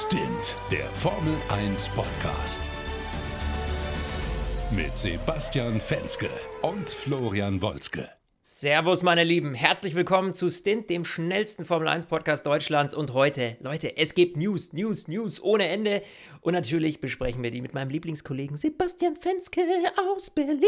Stint, der Formel 1 Podcast. Mit Sebastian Fenske und Florian Wolzke. Servus, meine Lieben. Herzlich willkommen zu Stint, dem schnellsten Formel 1 Podcast Deutschlands. Und heute, Leute, es gibt News, News, News ohne Ende. Und natürlich besprechen wir die mit meinem Lieblingskollegen Sebastian Fenske aus Berlin.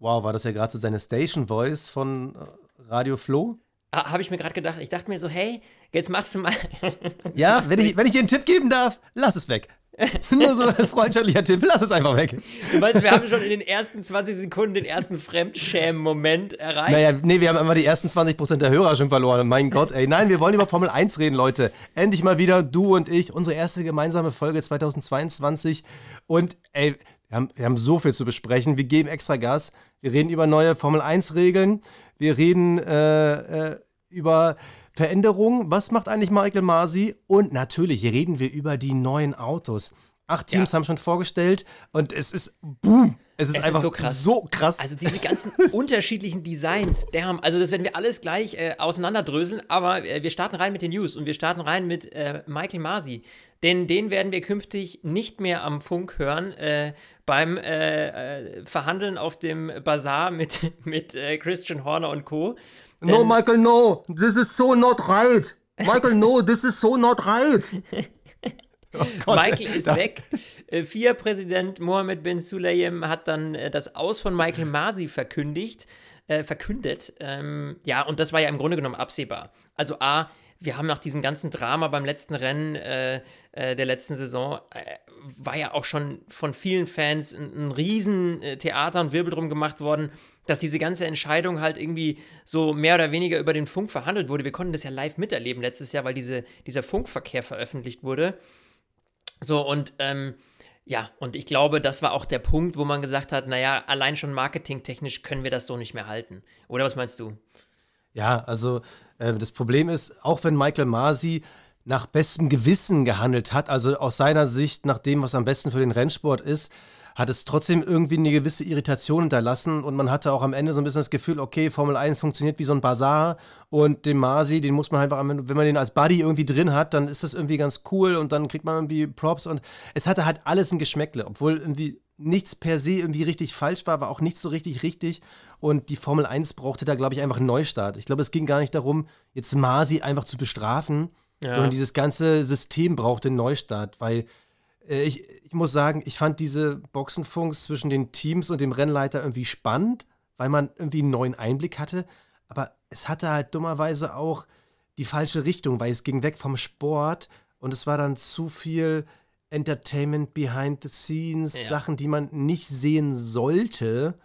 Wow, war das ja gerade so seine Station Voice von äh, Radio Flo? Ah, Habe ich mir gerade gedacht. Ich dachte mir so, hey, jetzt machst du mal. Ja, wenn ich, wenn ich dir einen Tipp geben darf, lass es weg. Nur so ein freundschaftlicher Tipp, lass es einfach weg. Du meinst, wir haben schon in den ersten 20 Sekunden den ersten Fremdschämen-Moment erreicht? Naja, nee, wir haben immer die ersten 20% der Hörer schon verloren. Mein Gott, ey. Nein, wir wollen über Formel 1 reden, Leute. Endlich mal wieder, du und ich, unsere erste gemeinsame Folge 2022. Und ey, wir haben, wir haben so viel zu besprechen. Wir geben extra Gas. Wir reden über neue Formel 1-Regeln. Wir reden äh, äh, über Veränderungen. Was macht eigentlich Michael Masi? Und natürlich reden wir über die neuen Autos. Acht Teams Ja. haben schon vorgestellt und es ist boom. Es ist Es ist einfach so krass. so krass. Also diese ganzen unterschiedlichen Designs, damn, also das werden wir alles gleich äh, auseinanderdröseln, aber äh, wir starten rein mit den News und wir starten rein mit äh, Michael Masi. Denn den werden wir künftig nicht mehr am Funk hören äh, beim äh, äh, Verhandeln auf dem Bazar mit, mit Christian Horner und Co. no, Michael, no. This is so not right. Michael, no, this is so not right. Oh Gott, Michael ist da- weg. Äh, FIA-Präsident Mohammed bin Sulayem hat dann äh, das Aus von Michael Masi verkündigt, äh, verkündet. Ähm, ja, und das war ja im Grunde genommen absehbar. Also A, wir haben nach diesem ganzen Drama beim letzten Rennen äh, äh, der letzten Saison, äh, war ja auch schon von vielen Fans ein, ein riesen äh, Theater und Wirbel drum gemacht worden, dass diese ganze Entscheidung halt irgendwie so mehr oder weniger über den Funk verhandelt wurde. Wir konnten das ja live miterleben letztes Jahr, weil diese, dieser Funkverkehr veröffentlicht wurde. So, und ähm, ja, und ich glaube, das war auch der Punkt, wo man gesagt hat, naja, allein schon marketingtechnisch können wir das so nicht mehr halten. Oder was meinst du? Ja, also äh, das Problem ist, auch wenn Michael Masi nach bestem Gewissen gehandelt hat, also aus seiner Sicht nach dem, was am besten für den Rennsport ist, hat es trotzdem irgendwie eine gewisse Irritation hinterlassen und man hatte auch am Ende so ein bisschen das Gefühl, okay, Formel 1 funktioniert wie so ein Bazar und den Masi, den muss man einfach, wenn man den als Buddy irgendwie drin hat, dann ist das irgendwie ganz cool und dann kriegt man irgendwie Props und es hatte halt alles ein Geschmäckle, obwohl irgendwie nichts per se irgendwie richtig falsch war, aber auch nichts so richtig richtig. Und die Formel 1 brauchte da, glaube ich, einfach einen Neustart. Ich glaube, es ging gar nicht darum, jetzt Masi einfach zu bestrafen, Ja. sondern dieses ganze System brauchte einen Neustart, weil äh, ich, ich muss sagen, ich fand diese Boxenfunks zwischen den Teams und dem Rennleiter irgendwie spannend, weil man irgendwie einen neuen Einblick hatte. Aber es hatte halt dummerweise auch die falsche Richtung, weil es ging weg vom Sport und es war dann zu viel Entertainment behind the scenes, Ja. Sachen, die man nicht sehen sollte.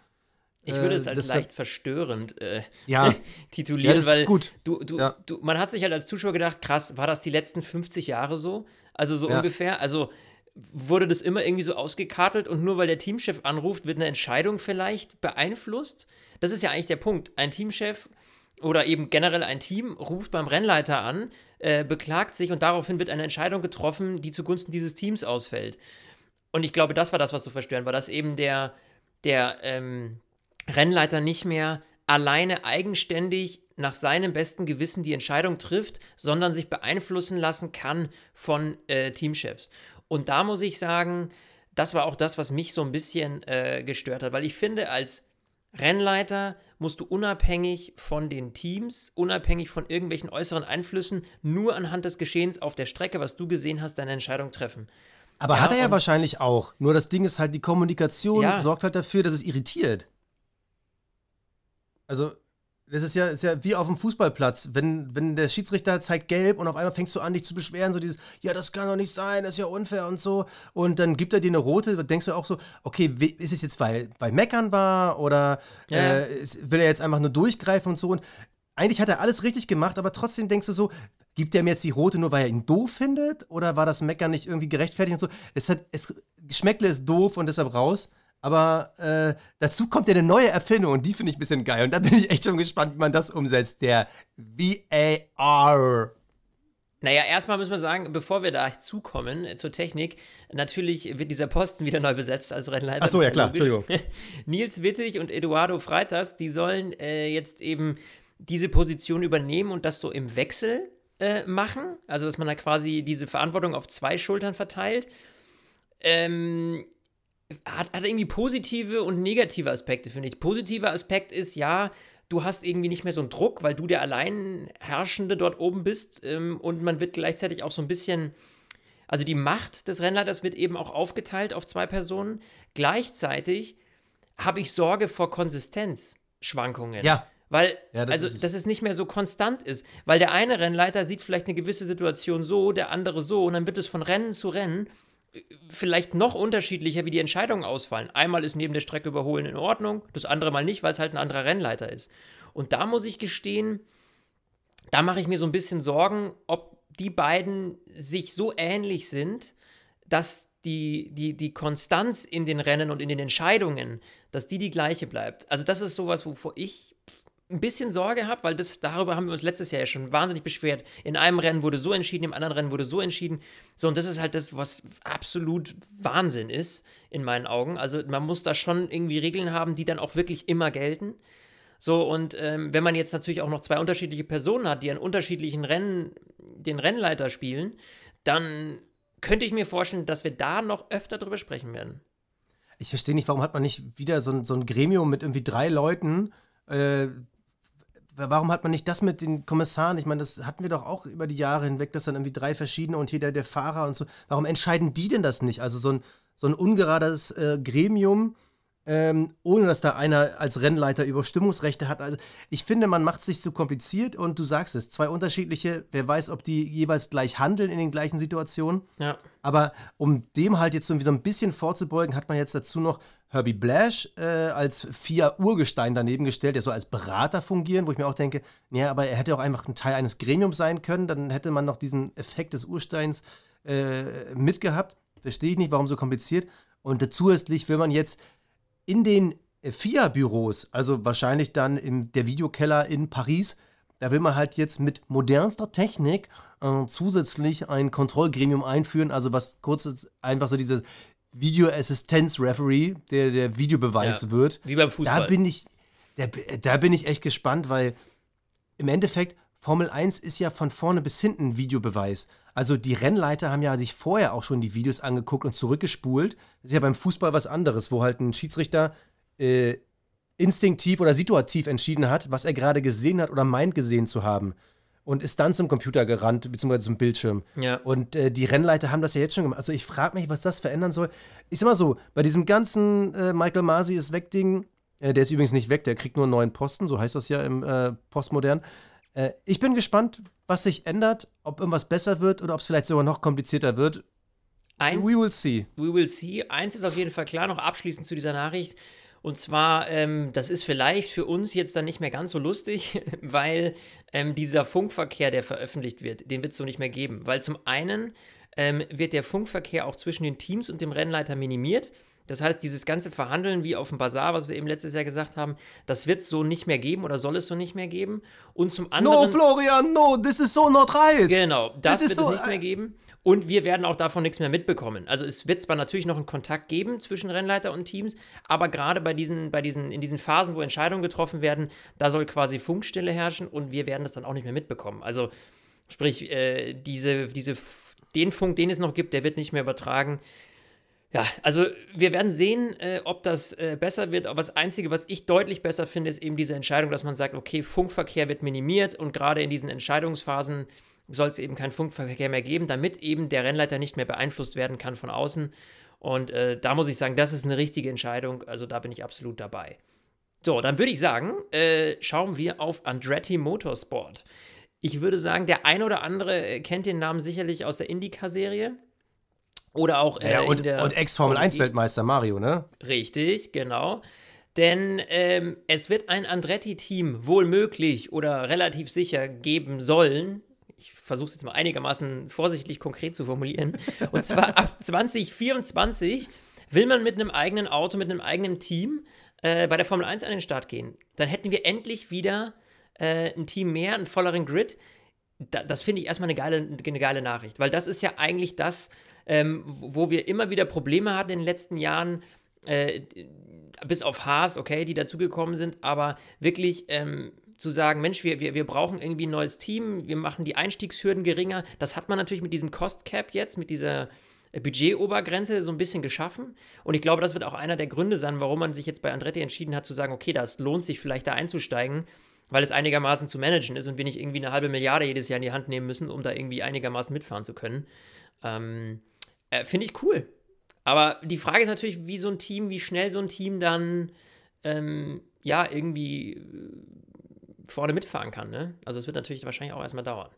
Ich würde Äh, es als leicht verstörend äh, Ja. titulieren, Ja, weil gut. Du, du, Ja. du, man hat sich halt als Zuschauer gedacht, krass, war das die letzten 50 Jahre so? Also so ungefähr. Also wurde das immer irgendwie so ausgekartelt und nur weil der Teamchef anruft, wird eine Entscheidung vielleicht beeinflusst? Das ist ja eigentlich der Punkt. Ein Teamchef oder eben generell ein Team ruft beim Rennleiter an, äh, beklagt sich und daraufhin wird eine Entscheidung getroffen, die zugunsten dieses Teams ausfällt. Und ich glaube, das war das, was so verstörend war, dass eben der, der ähm, Rennleiter nicht mehr alleine eigenständig nach seinem besten Gewissen die Entscheidung trifft, sondern sich beeinflussen lassen kann von äh, Teamchefs. Und da muss ich sagen, das war auch das, was mich so ein bisschen äh, gestört hat, weil ich finde, als Rennleiter musst du unabhängig von den Teams, unabhängig von irgendwelchen äußeren Einflüssen, nur anhand des Geschehens auf der Strecke, was du gesehen hast, deine Entscheidung treffen. Aber Ja, hat er ja wahrscheinlich auch. Nur das Ding ist halt, die Kommunikation Ja. sorgt halt dafür, dass es irritiert. Also, das ist ja, ist ja wie auf dem Fußballplatz. Wenn, wenn der Schiedsrichter zeigt gelb und auf einmal fängst du an, dich zu beschweren, so dieses, ja, das kann doch nicht sein, das ist ja unfair und so. Und dann gibt er dir eine rote, denkst du auch so, okay, ist es jetzt, weil, weil Meckern war oder Ja, äh, will er jetzt einfach nur durchgreifen und so. Und eigentlich hat er alles richtig gemacht, aber trotzdem denkst du so, gibt er mir jetzt die rote nur, weil er ihn doof findet? Oder war das Meckern nicht irgendwie gerechtfertigt und so? Es hat, es, Geschmäckle ist doof und deshalb raus. Aber äh, dazu kommt ja eine neue Erfindung und die finde ich ein bisschen geil. Und da bin ich echt schon gespannt, wie man das umsetzt. Der VAR. Naja, erstmal müssen wir sagen, bevor wir da zukommen äh, zur Technik, natürlich wird dieser Posten wieder neu besetzt als Rennleiter. Ach so, Das ja, klar. Entschuldigung. Nils Wittig und Eduardo Freitas, die sollen äh, jetzt eben diese Position übernehmen und das so im Wechsel. äh, machen, also dass man da quasi diese Verantwortung auf zwei Schultern verteilt, ähm, hat, hat irgendwie positive und negative Aspekte, finde ich. Positiver Aspekt ist, ja, du hast irgendwie nicht mehr so einen Druck, weil du der Alleinherrschende dort oben bist ähm, und man wird gleichzeitig auch so ein bisschen, also die Macht des Rennleiters wird eben auch aufgeteilt auf zwei Personen. Gleichzeitig habe ich Sorge vor Konsistenzschwankungen. Ja. Weil, Ja, das also, ist dass es nicht mehr so konstant ist. Weil der eine Rennleiter sieht vielleicht eine gewisse Situation so, der andere so, und dann wird es von Rennen zu Rennen vielleicht noch unterschiedlicher, wie die Entscheidungen ausfallen. Einmal ist neben der Strecke überholen in Ordnung, das andere mal nicht, weil es halt ein anderer Rennleiter ist. Und da muss ich gestehen, da mache ich mir so ein bisschen Sorgen, ob die beiden sich so ähnlich sind, dass die, die, die Konstanz in den Rennen und in den Entscheidungen, dass die die gleiche bleibt. Also das ist sowas, wovor ich ein bisschen Sorge habe, weil das, darüber haben wir uns letztes Jahr ja schon wahnsinnig beschwert. In einem Rennen wurde so entschieden, im anderen Rennen wurde so entschieden. So, und das ist halt das, was absolut Wahnsinn ist, in meinen Augen. Also man muss da schon irgendwie Regeln haben, die dann auch wirklich immer gelten. So, und ähm, wenn man jetzt natürlich auch noch zwei unterschiedliche Personen hat, die an unterschiedlichen Rennen den Rennleiter spielen, dann könnte ich mir vorstellen, dass wir da noch öfter drüber sprechen werden. Ich verstehe nicht, warum hat man nicht wieder so ein, so ein Gremium mit irgendwie drei Leuten? Äh, warum hat man nicht das mit den Kommissaren? Ich meine, das hatten wir doch auch über die Jahre hinweg, dass dann irgendwie drei verschiedene und jeder der Fahrer und so. Warum entscheiden die denn das nicht? Also so ein, so ein ungerades äh, Gremium, ähm, ohne dass da einer als Rennleiter Überstimmungsrechte hat. Also ich finde, man macht es sich zu kompliziert und du sagst es, zwei unterschiedliche, wer weiß, ob die jeweils gleich handeln in den gleichen Situationen. Ja. Aber um dem halt jetzt irgendwie so ein bisschen vorzubeugen, hat man jetzt dazu noch Herbie Blash äh, als vier Urgestein daneben gestellt, der soll als Berater fungieren, wo ich mir auch denke, ja, aber er hätte auch einfach ein Teil eines Gremiums sein können, dann hätte man noch diesen Effekt des Ursteins äh, mitgehabt. Verstehe ich nicht, warum so kompliziert. Und zusätzlich will man jetzt in den FIA-Büros, also wahrscheinlich dann im der Videokeller in Paris, da will man halt jetzt mit modernster Technik äh, zusätzlich ein Kontrollgremium einführen, also was kurz ist, einfach so diese Videoassistenz-Referee, der der Videobeweis Ja, wird. wie beim Fußball. Da bin ich, da, da bin ich echt gespannt, weil im Endeffekt Formel 1 ist ja von vorne bis hinten Videobeweis. Also die Rennleiter haben ja sich vorher auch schon die Videos angeguckt und zurückgespult. Das ist ja beim Fußball was anderes, wo halt ein Schiedsrichter äh, instinktiv oder situativ entschieden hat, was er gerade gesehen hat oder meint gesehen zu haben. Und ist dann zum Computer gerannt, beziehungsweise zum Bildschirm. Ja. Und äh, die Rennleiter haben das ja jetzt schon gemacht. Also ich frage mich, was das verändern soll. Ich sag mal so, bei diesem ganzen äh, Michael Masi ist weg Ding, äh, der ist übrigens nicht weg, der kriegt nur einen neuen Posten, so heißt das ja im äh, Postmodern. Äh, ich bin gespannt, was sich ändert, ob irgendwas besser wird oder ob es vielleicht sogar noch komplizierter wird. Eins, We will see. We will see. Eins ist auf jeden Fall klar, noch abschließend zu dieser Nachricht. Und zwar, ähm, das ist vielleicht für uns jetzt dann nicht mehr ganz so lustig, weil ähm, dieser Funkverkehr, der veröffentlicht wird, den wird es so nicht mehr geben. Weil zum einen ähm, wird der Funkverkehr auch zwischen den Teams und dem Rennleiter minimiert. Das heißt, dieses ganze Verhandeln wie auf dem Bazar, was wir eben letztes Jahr gesagt haben, das wird es so nicht mehr geben oder soll es so nicht mehr geben. Und zum anderen. No, Florian, no, this is so not right. Genau, das wird so, es nicht mehr äh, geben. Und wir werden auch davon nichts mehr mitbekommen. Also es wird zwar natürlich noch einen Kontakt geben zwischen Rennleiter und Teams, aber gerade bei diesen, bei diesen, in diesen Phasen, wo Entscheidungen getroffen werden, da soll quasi Funkstille herrschen und wir werden das dann auch nicht mehr mitbekommen. Also sprich, äh, diese, diese, den Funk, den es noch gibt, der wird nicht mehr übertragen. Ja, also wir werden sehen, äh, ob das äh, besser wird. Aber das Einzige, was ich deutlich besser finde, ist eben diese Entscheidung, dass man sagt, okay, Funkverkehr wird minimiert und gerade in diesen Entscheidungsphasen soll es eben keinen Funkverkehr mehr geben, damit eben der Rennleiter nicht mehr beeinflusst werden kann von außen. Und äh, da muss ich sagen, das ist eine richtige Entscheidung. Also da bin ich absolut dabei. So, dann würde ich sagen, äh, schauen wir auf Andretti Motorsport. Ich würde sagen, der ein oder andere äh, kennt den Namen sicherlich aus der IndyCar-Serie. Oder auch äh, Ja, und, der und Ex-Formel 1-Weltmeister Mario, ne? Richtig, genau. Denn ähm, es wird ein Andretti-Team wohl möglich oder relativ sicher geben sollen. Ich versuche es jetzt mal einigermaßen vorsichtig konkret zu formulieren. Und zwar ab 2024 will man mit einem eigenen Auto, mit einem eigenen Team äh, bei der Formel 1 an den Start gehen. Dann hätten wir endlich wieder äh, ein Team mehr, einen volleren Grid. Da, das finde ich erstmal eine geile, eine geile Nachricht, weil das ist ja eigentlich das, ähm, wo wir immer wieder Probleme hatten in den letzten Jahren, äh, bis auf Haas, okay, die dazugekommen sind, aber wirklich ähm, zu sagen, Mensch, wir, wir, wir brauchen irgendwie ein neues Team, wir machen die Einstiegshürden geringer. Das hat man natürlich mit diesem Cost Cap jetzt, mit dieser Budgetobergrenze so ein bisschen geschaffen. Und ich glaube, das wird auch einer der Gründe sein, warum man sich jetzt bei Andretti entschieden hat zu sagen, okay, das lohnt sich vielleicht da einzusteigen, weil es einigermaßen zu managen ist und wir nicht irgendwie eine halbe Milliarde jedes Jahr in die Hand nehmen müssen, um da irgendwie einigermaßen mitfahren zu können. Ähm, äh, Finde ich cool. Aber die Frage ist natürlich, wie so ein Team, wie schnell so ein Team dann ähm, ja irgendwie äh, vorne mitfahren kann. Ne? Also es wird natürlich wahrscheinlich auch erstmal dauern.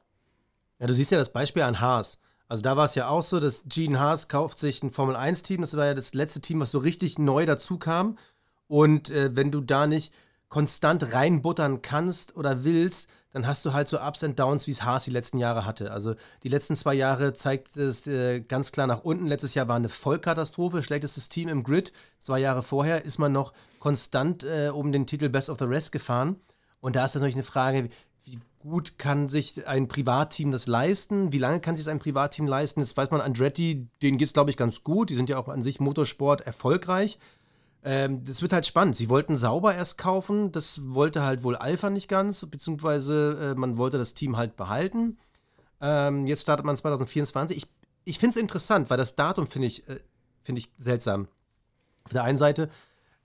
Ja, du siehst ja das Beispiel an Haas. Also da war es ja auch so, dass Gene Haas kauft sich ein Formel-1-Team. Das war ja das letzte Team, was so richtig neu dazu kam. Und äh, wenn du da nicht konstant reinbuttern kannst oder willst, dann hast du halt so Ups und Downs, wie es Haas die letzten Jahre hatte. Also die letzten zwei Jahre zeigt es äh, ganz klar nach unten. Letztes Jahr war eine Vollkatastrophe, schlechtestes Team im Grid. Zwei Jahre vorher ist man noch konstant äh, um den Titel Best of the Rest gefahren. Und da ist natürlich eine Frage, wie gut kann sich ein Privatteam das leisten? Wie lange kann sich ein Privatteam leisten? Das weiß man, Andretti, denen geht es, glaube ich, ganz gut. Die sind ja auch an sich Motorsport erfolgreich. Ähm, das wird halt spannend. Sie wollten sauber erst kaufen, das wollte halt wohl Alpha nicht ganz, beziehungsweise äh, man wollte das Team halt behalten. Ähm, jetzt startet man 2024. Ich, ich finde es interessant, weil das Datum finde ich, äh, find ich seltsam. Auf der einen Seite,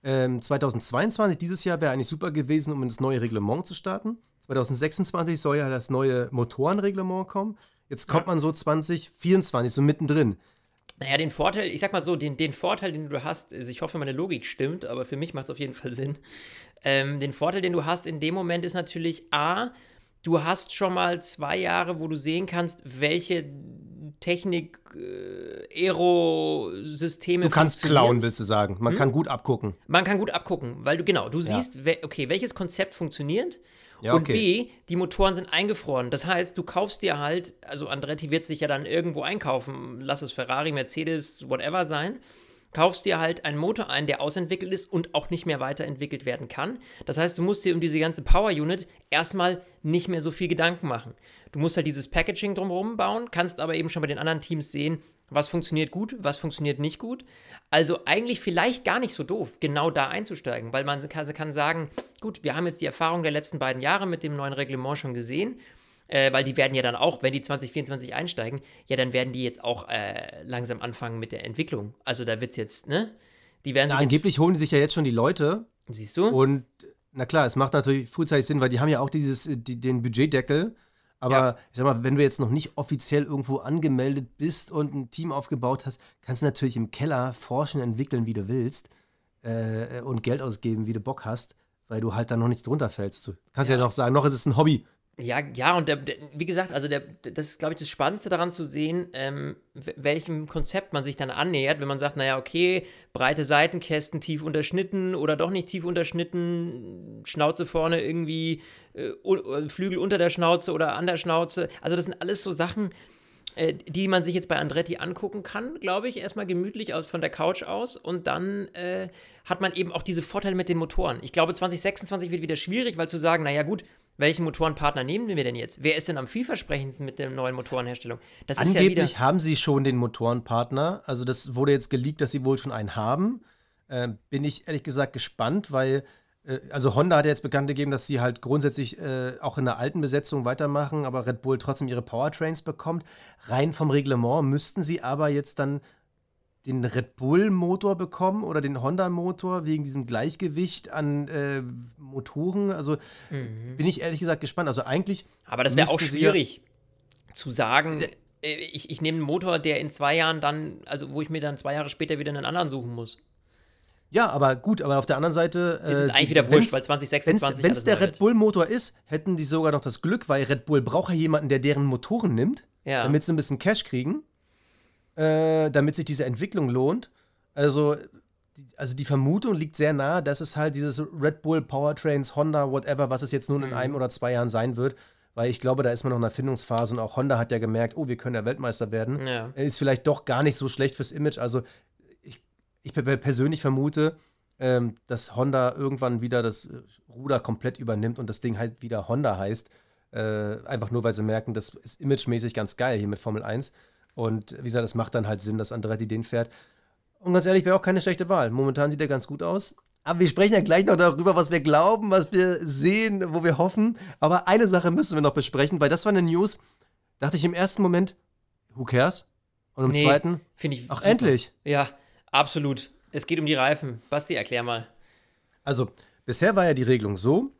ähm, 2022, dieses Jahr wäre eigentlich super gewesen, um in das neue Reglement zu starten. 2026 soll ja das neue Motorenreglement kommen. Jetzt kommt man so 2024, so mittendrin. Naja, den Vorteil, ich sag mal so, den, den Vorteil, den du hast, also ich hoffe, meine Logik stimmt, aber für mich macht es auf jeden Fall Sinn. Ähm, den Vorteil, den du hast in dem Moment ist natürlich A, du hast schon mal zwei Jahre, wo du sehen kannst, welche Technik, äh, Aero-Systeme. Du kannst klauen, willst du sagen. Man hm? kann gut abgucken. Man kann gut abgucken, weil du genau, du siehst, ja. okay, welches Konzept funktioniert ja, und B, die Motoren sind eingefroren. Das heißt, du kaufst dir halt, also Andretti wird sich ja dann irgendwo einkaufen, lass es Ferrari, Mercedes, whatever sein, kaufst dir halt einen Motor ein, der ausentwickelt ist und auch nicht mehr weiterentwickelt werden kann. Das heißt, du musst dir um diese ganze Power Unit erstmal nicht mehr so viel Gedanken machen. Du musst halt dieses Packaging drumherum bauen, kannst aber eben schon bei den anderen Teams sehen, was funktioniert gut, was funktioniert nicht gut. Also eigentlich vielleicht gar nicht so doof, genau da einzusteigen, weil man kann, kann sagen, gut, wir haben jetzt die Erfahrung der letzten beiden Jahre mit dem neuen Reglement schon gesehen, äh, weil die werden ja dann auch, wenn die 2024 einsteigen, ja, dann werden die jetzt auch äh, langsam anfangen mit der Entwicklung. Also da wird es jetzt, ne? Die werden na, angeblich holen sich ja jetzt schon die Leute. Siehst du? Und na klar, es macht natürlich frühzeitig Sinn, weil die haben ja auch dieses, die, den Budgetdeckel. Aber ja. ich sag mal, wenn du jetzt noch nicht offiziell irgendwo angemeldet bist und ein Team aufgebaut hast, kannst du natürlich im Keller forschen, entwickeln, wie du willst äh, und Geld ausgeben, wie du Bock hast, weil du halt da noch nicht drunter fällst. Du kannst ja, ja noch sagen, noch ist es ein Hobby. Ja, ja, und der, der, wie gesagt, also der, das ist, glaube ich, das Spannendste daran zu sehen, ähm, welchem Konzept man sich dann annähert, wenn man sagt, naja, okay, breite Seitenkästen tief unterschnitten oder doch nicht tief unterschnitten, Schnauze vorne irgendwie, äh, Flügel unter der Schnauze oder an der Schnauze. Also das sind alles so Sachen, äh, die man sich jetzt bei Andretti angucken kann, glaube ich, erstmal gemütlich aus, von der Couch aus und dann äh, hat man eben auch diese Vorteile mit den Motoren. Ich glaube, 2026 wird wieder schwierig, weil zu sagen, naja gut, welchen Motorenpartner nehmen wir denn jetzt? Wer ist denn am vielversprechendsten mit der neuen Motorenherstellung? Das Angeblich ja haben sie schon den Motorenpartner. Also das wurde jetzt geleakt, dass sie wohl schon einen haben. Äh, bin ich ehrlich gesagt gespannt, weil äh, also Honda hat jetzt bekannt gegeben, dass sie halt grundsätzlich äh, auch in der alten Besetzung weitermachen, aber Red Bull trotzdem ihre Powertrains bekommt. Rein vom Reglement müssten sie aber jetzt dann den Red Bull-Motor bekommen oder den Honda-Motor wegen diesem Gleichgewicht an äh, Motoren. Also mhm. bin ich ehrlich gesagt gespannt. Also eigentlich. Aber das wäre auch schwierig ja zu sagen. Äh, ich, ich nehme einen Motor, der in zwei Jahren dann, also wo ich mir dann zwei Jahre später wieder einen anderen suchen muss. Ja, aber gut, aber auf der anderen Seite. Äh, ist es eigentlich wieder wurscht, weil 2026. Wenn es der Red Bull-Motor ist, hätten die sogar noch das Glück, weil Red Bull braucht ja jemanden, der deren Motoren nimmt, ja. damit sie ein bisschen Cash kriegen äh, damit sich diese Entwicklung lohnt. Also, also die Vermutung liegt sehr nahe, dass es halt dieses Red Bull, Powertrains, Honda, whatever, was es jetzt nun in mhm. einem oder zwei Jahren sein wird, weil ich glaube, da ist man noch in der Findungsphase und auch Honda hat ja gemerkt, oh, wir können ja Weltmeister werden. Ja. Ist vielleicht doch gar nicht so schlecht fürs Image. Also ich, ich persönlich vermute, ähm, dass Honda irgendwann wieder das Ruder komplett übernimmt und das Ding halt wieder Honda heißt. Äh, einfach nur, weil sie merken, das ist imagemäßig ganz geil hier mit Formel 1. Und wie gesagt, es macht dann halt Sinn, dass Andretti den fährt. Und ganz ehrlich, wäre auch keine schlechte Wahl. Momentan sieht er ganz gut aus. Aber wir sprechen ja gleich noch darüber, was wir glauben, was wir sehen, wo wir hoffen. Aber eine Sache müssen wir noch besprechen, weil das war eine News, dachte ich im ersten Moment, who cares? Und im Nee, zweiten, Finde ich. ach super. endlich. Ja, absolut. Es geht um die Reifen. Basti, erklär mal. Also, bisher war ja die Regelung so,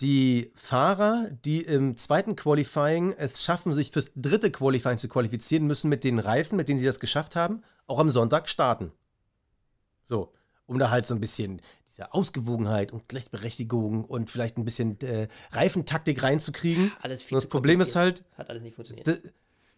die Fahrer, die im zweiten Qualifying es schaffen, sich fürs dritte Qualifying zu qualifizieren, müssen mit den Reifen, mit denen sie das geschafft haben, auch am Sonntag starten. So, um da halt so ein bisschen diese Ausgewogenheit und Gleichberechtigung und vielleicht ein bisschen äh, Reifentaktik reinzukriegen. Alles viel Und das Problem ist halt, Hat alles nicht funktioniert. das,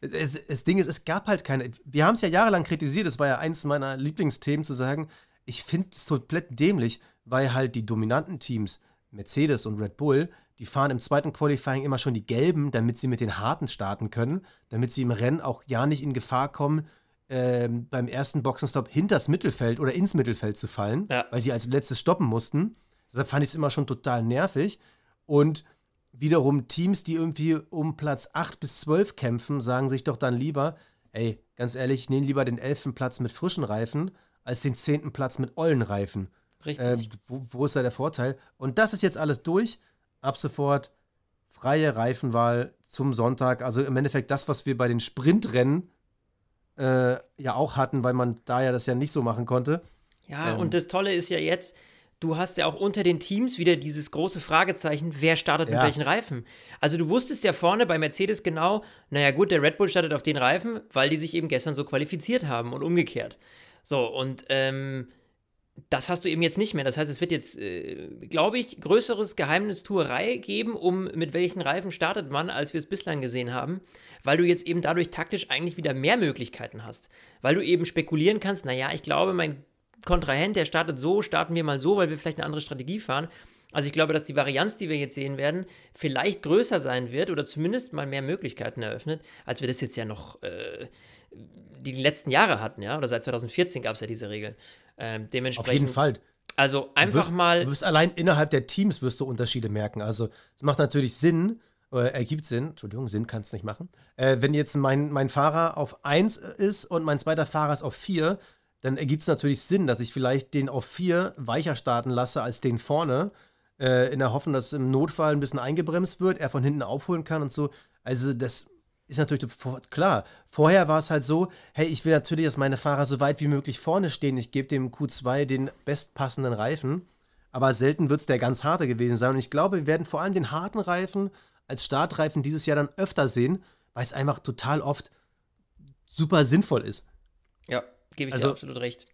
das, das Ding ist, es gab halt keine. Wir haben es ja jahrelang kritisiert, das war ja eins meiner Lieblingsthemen, zu sagen, ich finde es komplett dämlich, weil halt die dominanten Teams, Mercedes und Red Bull, die fahren im zweiten Qualifying immer schon die gelben, damit sie mit den harten starten können, damit sie im Rennen auch ja nicht in Gefahr kommen, ähm, beim ersten Boxenstopp hinters Mittelfeld oder ins Mittelfeld zu fallen, Ja. weil sie als letztes stoppen mussten. Deshalb fand ich es immer schon total nervig. Und wiederum Teams, die irgendwie um Platz 8 bis 12 kämpfen, sagen sich doch dann lieber, ey, ganz ehrlich, ich nehme lieber den 11. Platz mit frischen Reifen als den 10. Platz mit ollen Reifen. Richtig. Äh, wo, wo ist da der Vorteil? Und das ist jetzt alles durch. Ab sofort freie Reifenwahl zum Sonntag. Also im Endeffekt das, was wir bei den Sprintrennen äh, ja auch hatten, weil man da ja das ja nicht so machen konnte. Ja, Ähm, und das Tolle ist ja jetzt, du hast ja auch unter den Teams wieder dieses große Fragezeichen, wer startet mit Ja. welchen Reifen. Also du wusstest ja vorne bei Mercedes genau, naja gut, der Red Bull startet auf den Reifen, weil die sich eben gestern so qualifiziert haben und umgekehrt. So, und ähm, das hast du eben jetzt nicht mehr. Das heißt, es wird jetzt, äh, glaube ich, größeres Geheimnistuerei geben, um mit welchen Reifen startet man, als wir es bislang gesehen haben, weil du jetzt eben dadurch taktisch eigentlich wieder mehr Möglichkeiten hast. Weil du eben spekulieren kannst, naja, ich glaube, mein Kontrahent, der startet so, starten wir mal so, weil wir vielleicht eine andere Strategie fahren. Also ich glaube, dass die Varianz, die wir jetzt sehen werden, vielleicht größer sein wird oder zumindest mal mehr Möglichkeiten eröffnet, als wir das jetzt ja noch äh, die letzten Jahre hatten, ja, oder seit 2014 gab es ja diese Regel. Ähm, Auf dementsprechend. jeden Fall. Also Du einfach wirst, mal. Du wirst allein innerhalb der Teams wirst du Unterschiede merken. Also es macht natürlich Sinn, äh, ergibt Sinn, Entschuldigung, Sinn kann es nicht machen. Äh, wenn jetzt mein, mein Fahrer auf 1 ist und mein zweiter Fahrer ist auf 4, dann ergibt es natürlich Sinn, dass ich vielleicht den auf 4 weicher starten lasse als den vorne, äh, in der Hoffnung, dass im Notfall ein bisschen eingebremst wird, er von hinten aufholen kann und so. Also das ist natürlich klar. Vorher war es halt so, hey, ich will natürlich, dass meine Fahrer so weit wie möglich vorne stehen. Ich gebe dem Q2 den bestpassenden Reifen. Aber selten wird es der ganz harte gewesen sein. Und ich glaube, wir werden vor allem den harten Reifen als Startreifen dieses Jahr dann öfter sehen, weil es einfach total oft super sinnvoll ist. Ja, gebe ich Also- dir absolut recht.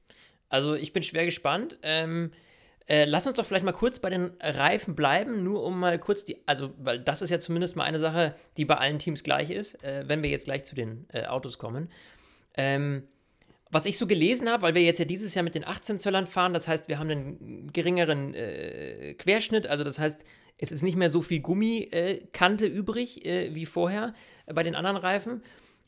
Also ich bin schwer gespannt. Ähm, äh, lass uns doch vielleicht mal kurz bei den Reifen bleiben, nur um mal kurz die, also weil das ist ja zumindest mal eine Sache, die bei allen Teams gleich ist, äh, wenn wir jetzt gleich zu den äh, Autos kommen. Ähm, was ich so gelesen habe, weil wir jetzt ja dieses Jahr mit den 18 Zöllern fahren, das heißt, wir haben einen geringeren äh, Querschnitt, also das heißt, es ist nicht mehr so viel Gummikante übrig äh, wie vorher bei den anderen Reifen.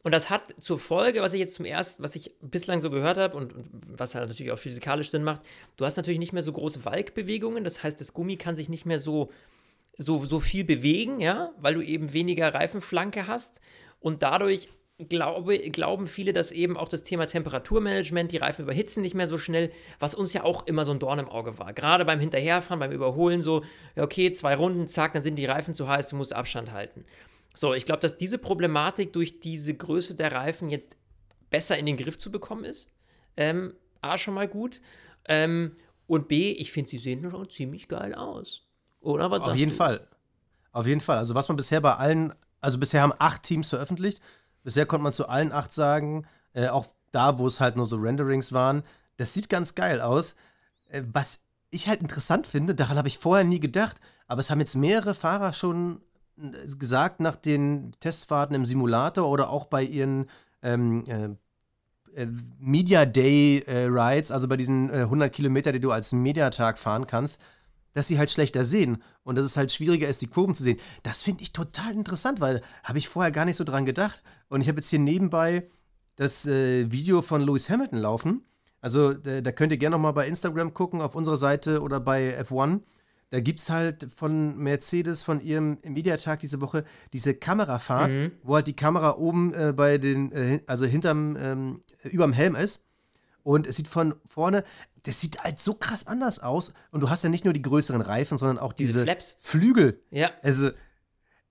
Und das hat zur Folge, was ich jetzt zum ersten, was ich bislang so gehört habe und, und was halt natürlich auch physikalisch Sinn macht, du hast natürlich nicht mehr so große Walkbewegungen, das heißt, das Gummi kann sich nicht mehr so, so, so viel bewegen, ja, weil du eben weniger Reifenflanke hast und dadurch glaube, glauben viele, dass eben auch das Thema Temperaturmanagement, die Reifen überhitzen nicht mehr so schnell, was uns ja auch immer so ein Dorn im Auge war. Gerade beim Hinterherfahren, beim Überholen so, okay, zwei Runden, zack, dann sind die Reifen zu heiß, du musst Abstand halten. So, ich glaube, dass diese Problematik durch diese Größe der Reifen jetzt besser in den Griff zu bekommen ist. Ähm, A, schon mal gut. Ähm, und B, ich finde, sie sehen schon ziemlich geil aus. Oder was Auf jeden du? Fall. Auf jeden Fall. Also was man bisher bei allen, also bisher haben acht Teams veröffentlicht. Bisher konnte man zu allen acht sagen, äh, auch da, wo es halt nur so Renderings waren, das sieht ganz geil aus. Äh, was ich halt interessant finde, daran habe ich vorher nie gedacht, aber es haben jetzt mehrere Fahrer schon gesagt nach den Testfahrten im Simulator oder auch bei ihren ähm, äh, äh, Media Day äh, Rides, also bei diesen äh, 100 Kilometer, die du als Mediatag fahren kannst, dass sie halt schlechter sehen und dass es halt schwieriger ist, die Kurven zu sehen. Das finde ich total interessant, weil habe ich vorher gar nicht so dran gedacht. Und ich habe jetzt hier nebenbei das äh, Video von Lewis Hamilton laufen. Also da, da könnt ihr gerne nochmal bei Instagram gucken, auf unserer Seite oder bei F1. Da gibt es halt von Mercedes, von ihrem Mediatag diese Woche, diese Kamerafahrt, wo halt die Kamera oben äh, bei den, äh, also hinterm, ähm, überm Helm ist. Und es sieht von vorne, das sieht halt so krass anders aus. Und du hast ja nicht nur die größeren Reifen, sondern auch diese, Diese. Flügel. Ja. Also,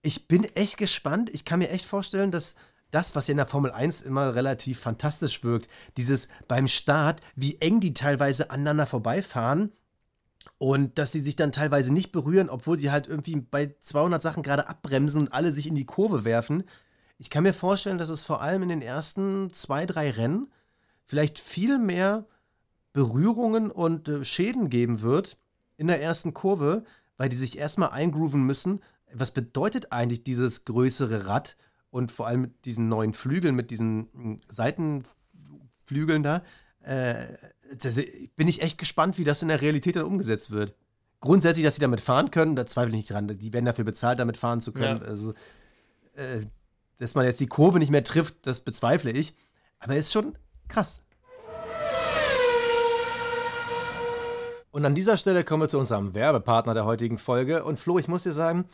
ich bin echt gespannt. Ich kann mir echt vorstellen, dass das, was ja in der Formel 1 immer relativ fantastisch wirkt, dieses beim Start, wie eng die teilweise aneinander vorbeifahren und dass die sich dann teilweise nicht berühren, obwohl die halt irgendwie bei 200 Sachen gerade abbremsen und alle sich in die Kurve werfen. Ich kann mir vorstellen, dass es vor allem in den ersten zwei, drei Rennen vielleicht viel mehr Berührungen und äh, Schäden geben wird in der ersten Kurve, weil die sich erstmal eingrooven müssen. Was bedeutet eigentlich dieses größere Rad und vor allem mit diesen neuen Flügeln, mit diesen mh, Seitenflügeln da? Äh, bin ich echt gespannt, wie das in der Realität dann umgesetzt wird. Grundsätzlich, dass sie damit fahren können, da zweifle ich nicht dran. Die werden dafür bezahlt, damit fahren zu können. Ja. Also, äh, dass man jetzt die Kurve nicht mehr trifft, das bezweifle ich. Aber ist schon krass. Und an dieser Stelle kommen wir zu unserem Werbepartner der heutigen Folge. Und Flo, ich muss dir sagen,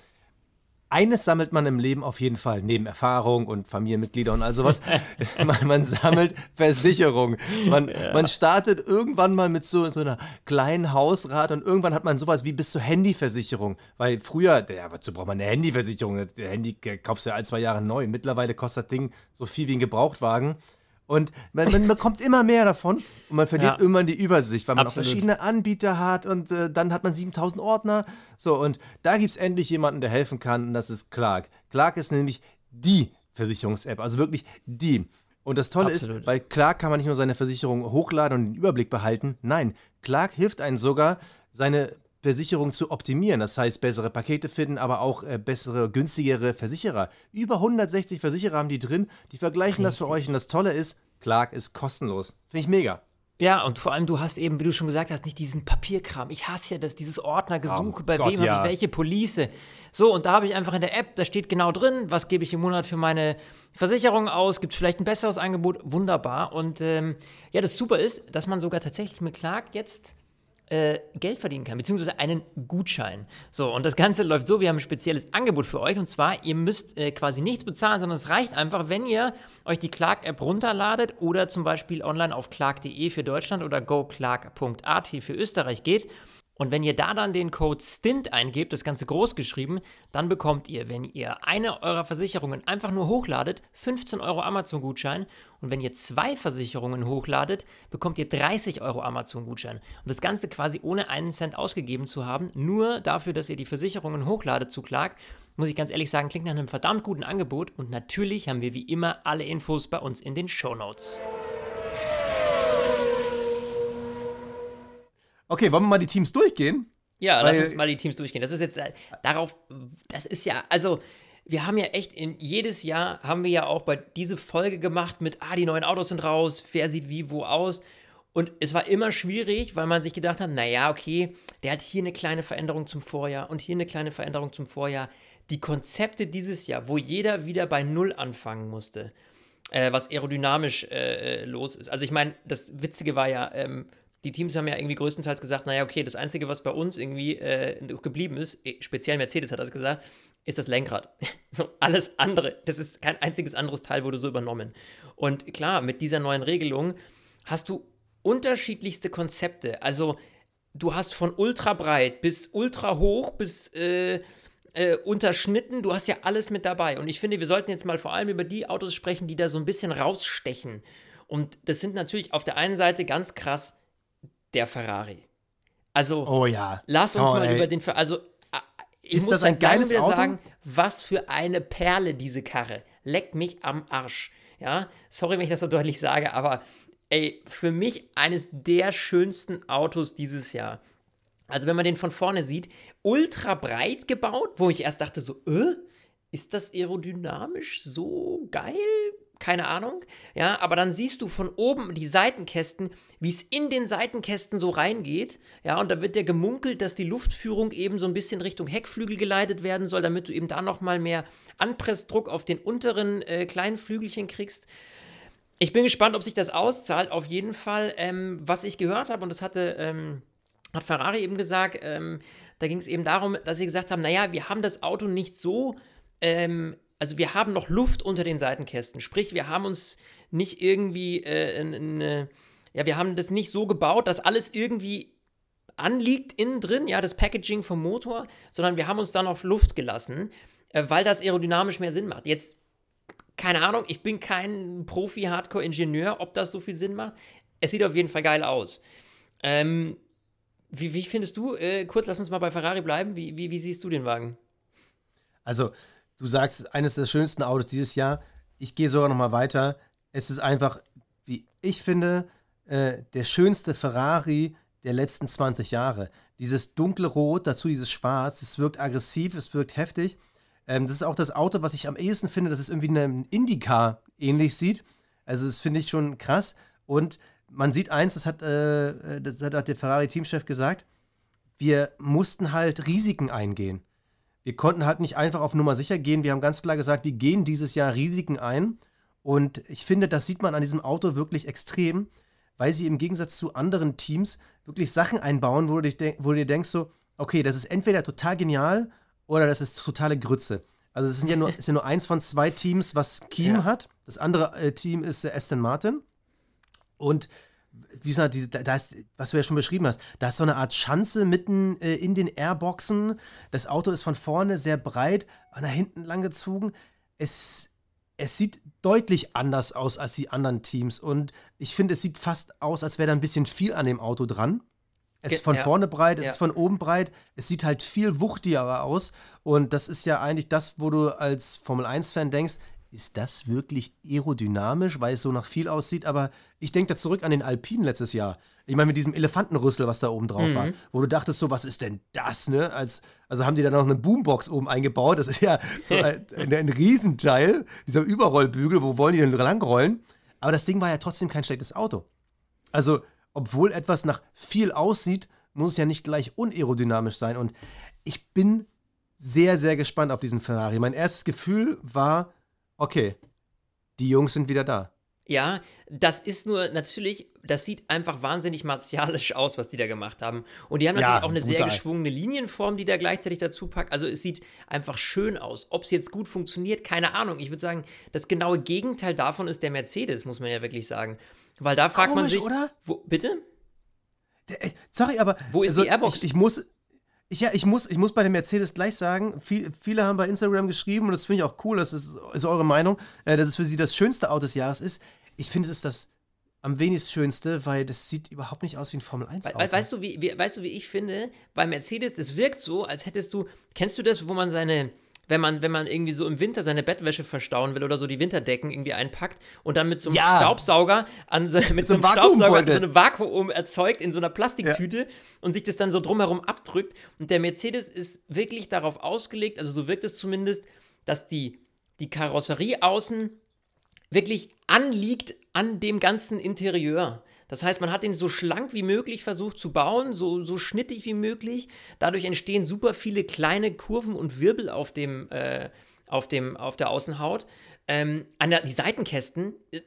eines sammelt man im Leben auf jeden Fall, neben Erfahrung und Familienmitglieder und all sowas. man, man sammelt Versicherung. Man, man startet irgendwann mal mit so, so einer kleinen Hausrat und irgendwann hat man sowas wie bis zur Handyversicherung. Weil früher, ja, wozu braucht man eine Handyversicherung? Der Handy kaufst du ja all zwei Jahre neu. Mittlerweile kostet das Ding so viel wie ein Gebrauchtwagen. Und man, man bekommt immer mehr davon und man verliert Ja. irgendwann die Übersicht, weil man Absolut. auch verschiedene Anbieter hat und äh, dann hat man 7000 Ordner. So, und da gibt es endlich jemanden, der helfen kann und das ist Clark. Clark ist nämlich die Versicherungs-App, also wirklich die. Und das Tolle Absolut. ist, bei Clark kann man nicht nur seine Versicherung hochladen und den Überblick behalten. Nein, Clark hilft einem sogar, seine Versicherung zu optimieren. Das heißt, bessere Pakete finden, aber auch äh, bessere, günstigere Versicherer. Über 160 Versicherer haben die drin, die vergleichen das für euch. Und das Tolle ist, Clark ist kostenlos. Finde ich mega. Ja, und vor allem, du hast eben, wie du schon gesagt hast, nicht diesen Papierkram. Ich hasse ja das, dieses Ordnergesuche, Oh bei Gott, wem ja. habe ich welche Police. So, und da habe ich einfach in der App, da steht genau drin, was gebe ich im Monat für meine Versicherung aus, gibt es vielleicht ein besseres Angebot, wunderbar. Und ähm, ja, das Super ist, dass man sogar tatsächlich mit Clark jetzt äh, Geld verdienen kann, beziehungsweise einen Gutschein. So, und das Ganze läuft so, wir haben ein spezielles Angebot für euch, und zwar, ihr müsst äh, quasi nichts bezahlen, sondern es reicht einfach, wenn ihr euch die Clark-App runterladet oder zum Beispiel online auf clark.de für Deutschland oder goclark.at für Österreich geht. Und wenn ihr da dann den Code STINT eingebt, das Ganze groß geschrieben, dann bekommt ihr, wenn ihr eine eurer Versicherungen einfach nur hochladet, 15 Euro Amazon-Gutschein. Und wenn ihr zwei Versicherungen hochladet, bekommt ihr 30 Euro Amazon-Gutschein. Und das Ganze quasi ohne einen Cent ausgegeben zu haben, nur dafür, dass ihr die Versicherungen hochladet zu Clark, muss ich ganz ehrlich sagen, klingt nach einem verdammt guten Angebot. Und natürlich haben wir wie immer alle Infos bei uns in den Show Notes. Okay, wollen wir mal die Teams durchgehen? Ja, Weil- lass uns mal die Teams durchgehen. Das ist jetzt äh, darauf, das ist ja, also wir haben ja echt in jedes Jahr haben wir ja auch bei diese Folge gemacht mit, ah, die neuen Autos sind raus, wer sieht wie wo aus. Und es war immer schwierig, weil man sich gedacht hat, naja, okay, der hat hier eine kleine Veränderung zum Vorjahr und hier eine kleine Veränderung zum Vorjahr. Die Konzepte dieses Jahr, wo jeder wieder bei Null anfangen musste, äh, was aerodynamisch äh, äh, los ist. Also ich meine, das Witzige war ja, ähm, die Teams haben ja irgendwie größtenteils gesagt, naja, okay, das Einzige, was bei uns irgendwie äh, geblieben ist, eh, speziell Mercedes hat das gesagt, ist das Lenkrad. so, alles andere, das ist kein einziges anderes Teil wurde so übernommen. Und klar, mit dieser neuen Regelung hast du unterschiedlichste Konzepte. Also du hast von ultra breit bis ultra hoch bis äh, äh, unterschnitten. Du hast ja alles mit dabei. Und ich finde, wir sollten jetzt mal vor allem über die Autos sprechen, die da so ein bisschen rausstechen. Und das sind natürlich auf der einen Seite ganz krass der Ferrari. Also Oh ja. lass uns Oh, mal ey. über den Fer also ich Ist muss das ein geiles wieder Auto? sagen, was für eine Perle diese Karre. Leckt mich am Arsch. Ja, sorry, wenn ich das so deutlich sage, aber ey, für mich eines der schönsten Autos dieses Jahr. Also, wenn man den von vorne sieht, ultra breit gebaut, wo ich erst dachte so, äh, ist das aerodynamisch so geil? Keine Ahnung. Ja, aber dann siehst du von oben die Seitenkästen, wie es in den Seitenkästen so reingeht. Ja, und da wird ja gemunkelt, dass die Luftführung eben so ein bisschen Richtung Heckflügel geleitet werden soll, damit du eben da nochmal mehr Anpressdruck auf den unteren äh, kleinen Flügelchen kriegst. Ich bin gespannt, ob sich das auszahlt. Auf jeden Fall, ähm, was ich gehört habe, und das hatte, ähm, hat Ferrari eben gesagt, ähm, da ging es eben darum, dass sie gesagt haben, naja, wir haben das Auto nicht so, ähm, also wir haben noch Luft unter den Seitenkästen. Sprich, wir haben uns nicht irgendwie äh, eine, ja, wir haben das nicht so gebaut, dass alles irgendwie anliegt innen drin, ja, das Packaging vom Motor, sondern wir haben uns da noch Luft gelassen, äh, weil das aerodynamisch mehr Sinn macht. Jetzt, keine Ahnung, ich bin kein Profi-Hardcore-Ingenieur, ob das so viel Sinn macht. Es sieht auf jeden Fall geil aus. Ähm, wie, wie, findest du, äh, kurz lass uns mal bei Ferrari bleiben, wie, wie, wie siehst du den Wagen? Also, du sagst, eines der schönsten Autos dieses Jahr. Ich gehe sogar noch mal weiter. Es ist einfach, wie ich finde, äh, der schönste Ferrari der letzten 20 Jahre. Dieses dunkle Rot, dazu dieses Schwarz, es wirkt aggressiv, es wirkt heftig. Ähm, das ist auch das Auto, was ich am ehesten finde, dass es irgendwie einem Indycar ähnlich sieht. Also das finde ich schon krass. Und man sieht eins, das hat, äh, das hat der Ferrari-Teamchef gesagt, wir mussten halt Risiken eingehen. Wir konnten halt nicht einfach auf Nummer sicher gehen. Wir haben ganz klar gesagt, wir gehen dieses Jahr Risiken ein. Und ich finde, das sieht man an diesem Auto wirklich extrem weil sie im Gegensatz zu anderen Teams wirklich Sachen einbauen, wo du, dich wo du dir denkst so, okay, das ist entweder total genial oder das ist totale Grütze. Also es sind ja nur, ist ja nur eins von zwei Teams, was Kiem ja. hat. Das andere äh, Team ist äh, Aston Martin. Und wie gesagt, die, da ist, was du ja schon beschrieben hast, da ist so eine Art Schanze mitten äh, in den Airboxen. Das Auto ist von vorne sehr breit, nach hinten langgezogen. Es, es sieht deutlich anders aus als die anderen Teams. Und ich finde, es sieht fast aus, als wäre da ein bisschen viel an dem Auto dran. Es ist von ja. vorne breit, es ja. ist von oben breit, es sieht halt viel wuchtiger aus. Und das ist ja eigentlich das, wo du als Formel 1-Fan denkst, ist das wirklich aerodynamisch, weil es so nach viel aussieht? Aber ich denke da zurück an den Alpinen letztes Jahr. Ich meine, mit diesem Elefantenrüssel, was da oben drauf mhm. war, wo du dachtest, so, was ist denn das, ne? Als, also haben die da noch eine Boombox oben eingebaut. Das ist ja so ein, ein, ein Riesenteil, dieser Überrollbügel, wo wollen die denn langrollen? Aber das Ding war ja trotzdem kein schlechtes Auto. Also, obwohl etwas nach viel aussieht, muss es ja nicht gleich unaerodynamisch sein. Und ich bin sehr, sehr gespannt auf diesen Ferrari. Mein erstes Gefühl war, okay, die Jungs sind wieder da. Ja, das ist nur natürlich, das sieht einfach wahnsinnig martialisch aus, was die da gemacht haben. Und die haben natürlich ja, auch eine sehr geschwungene Linienform, die da gleichzeitig dazu packt. Also es sieht einfach schön aus. Ob es jetzt gut funktioniert, keine Ahnung. Ich würde sagen, das genaue Gegenteil davon ist der Mercedes, muss man ja wirklich sagen. Weil da fragt Komisch, man sich. oder? Wo, bitte? Sorry, aber. Wo ist also, die Airbox? Ich, ich muss. Ja, ich muss, ich muss bei dem Mercedes gleich sagen, viel, viele haben bei Instagram geschrieben, und das finde ich auch cool, das ist, ist eure Meinung, äh, dass es für sie das schönste Auto des Jahres ist. Ich finde, es ist das am wenigst schönste, weil das sieht überhaupt nicht aus wie ein Formel 1 Auto. We weißt du, wie, wie, weißt du, wie ich finde, bei Mercedes, das wirkt so, als hättest du, kennst du das, wo man seine, wenn man, wenn man irgendwie so im Winter seine Bettwäsche verstauen will oder so die Winterdecken irgendwie einpackt und dann mit so einem ja. Staubsauger an so, mit so einem Staubsauger so einem Vakuum erzeugt in so einer Plastiktüte ja. und sich das dann so drumherum abdrückt. Und der Mercedes ist wirklich darauf ausgelegt, also so wirkt es zumindest, dass die, die Karosserie außen wirklich anliegt an dem ganzen Interieur. Das heißt, man hat ihn so schlank wie möglich versucht zu bauen, so, so schnittig wie möglich. Dadurch entstehen super viele kleine Kurven und Wirbel auf, dem, äh, auf, dem, auf der Außenhaut. Ähm, an der, die Seitenkästen äh,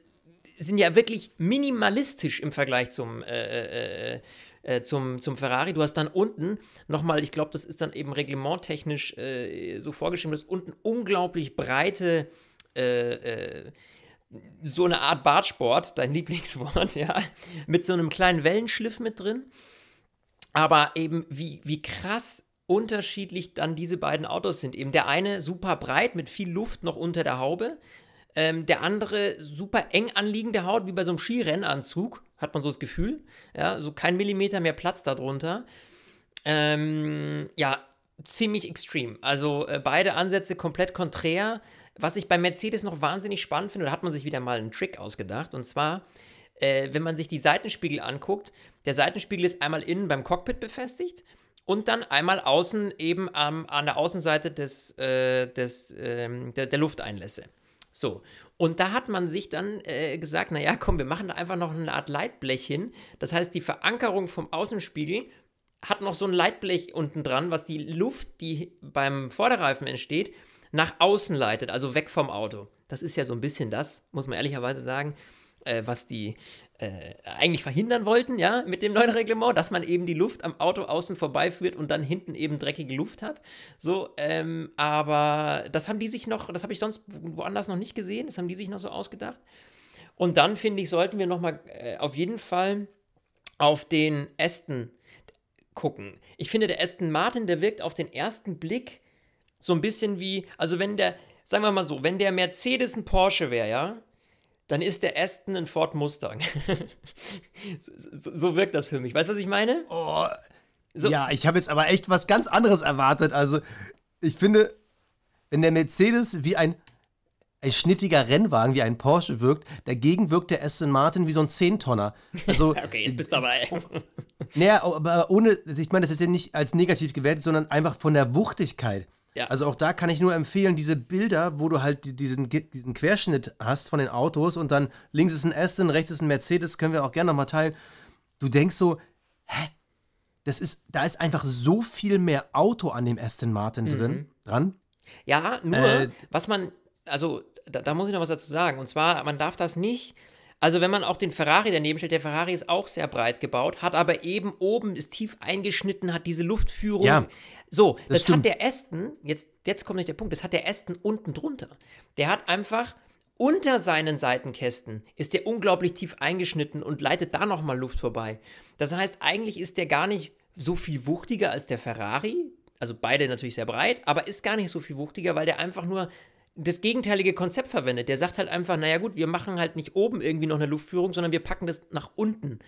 sind ja wirklich minimalistisch im Vergleich zum, äh, äh, äh zum, zum Ferrari. Du hast dann unten nochmal, ich glaube, das ist dann eben reglementtechnisch so vorgeschrieben, dass unten unglaublich breite äh, so eine Art Bartsport, dein Lieblingswort, ja, mit so einem kleinen Wellenschliff mit drin. Aber eben, wie, wie krass unterschiedlich dann diese beiden Autos sind. Eben der eine super breit mit viel Luft noch unter der Haube, ähm, der andere super eng anliegende Haut, wie bei so einem Skirennanzug, hat man so das Gefühl. Ja, so kein Millimeter mehr Platz darunter. Ähm, ja, ziemlich extrem. Also äh, beide Ansätze komplett konträr. Was ich bei Mercedes noch wahnsinnig spannend finde, da hat man sich wieder mal einen Trick ausgedacht. Und zwar, äh, wenn man sich die Seitenspiegel anguckt, der Seitenspiegel ist einmal innen beim Cockpit befestigt und dann einmal außen eben ähm, an der Außenseite des, äh, des, ähm, der, der, Lufteinlässe. So, und da hat man sich dann äh, gesagt, naja, komm, wir machen da einfach noch eine Art Leitblech hin. Das heißt, die Verankerung vom Außenspiegel hat noch so ein Leitblech unten dran, was die Luft, die beim Vorderreifen entsteht, nach außen leitet, also weg vom Auto. Das ist ja so ein bisschen das, muss man ehrlicherweise sagen, äh, was die äh, eigentlich verhindern wollten, ja, mit dem neuen Reglement, dass man eben die Luft am Auto außen vorbeiführt und dann hinten eben dreckige Luft hat. So, ähm, aber das haben die sich noch, das habe ich sonst woanders noch nicht gesehen, das haben die sich noch so ausgedacht. Und dann, finde ich, sollten wir nochmal äh, auf jeden Fall auf den Aston gucken. Ich finde, der Aston Martin, der wirkt auf den ersten Blick so ein bisschen wie, also wenn der, sagen wir mal so, wenn der Mercedes ein Porsche wäre, ja, dann ist der Aston ein Ford Mustang. so, so, wirkt das für mich. Weißt du, was ich meine? Oh, so. Ja, ich habe jetzt aber echt was ganz anderes erwartet. Also, ich finde, wenn der Mercedes wie ein, ein schnittiger Rennwagen, wie ein Porsche wirkt, dagegen wirkt der Aston Martin wie so ein Zehntonner. Also, okay, jetzt bist du dabei. naja, aber ohne, ich meine, das ist ja nicht als negativ gewertet, sondern einfach von der Wuchtigkeit. Ja. Also auch da kann ich nur empfehlen, diese Bilder, wo du halt diesen, diesen Querschnitt hast von den Autos und dann links ist ein Aston, rechts ist ein Mercedes, können wir auch gerne nochmal teilen. Du denkst so, hä? Das ist, da ist einfach so viel mehr Auto an dem Aston Martin drin, mhm. dran. Ja, nur, äh, was man, also da, da muss ich noch was dazu sagen. Und zwar, man darf das nicht also wenn man auch den Ferrari daneben stellt, der Ferrari ist auch sehr breit gebaut, hat aber eben oben, ist tief eingeschnitten, hat diese Luftführung. Ja. So, das, das hat der Aston, jetzt, jetzt kommt nicht der Punkt, das hat der Aston unten drunter. Der hat einfach unter seinen Seitenkästen ist der unglaublich tief eingeschnitten und leitet da nochmal Luft vorbei. Das heißt, eigentlich ist der gar nicht so viel wuchtiger als der Ferrari. Also beide natürlich sehr breit, aber ist gar nicht so viel wuchtiger, weil der einfach nur das gegenteilige Konzept verwendet. Der sagt halt einfach, naja gut, wir machen halt nicht oben irgendwie noch eine Luftführung, sondern wir packen das nach unten.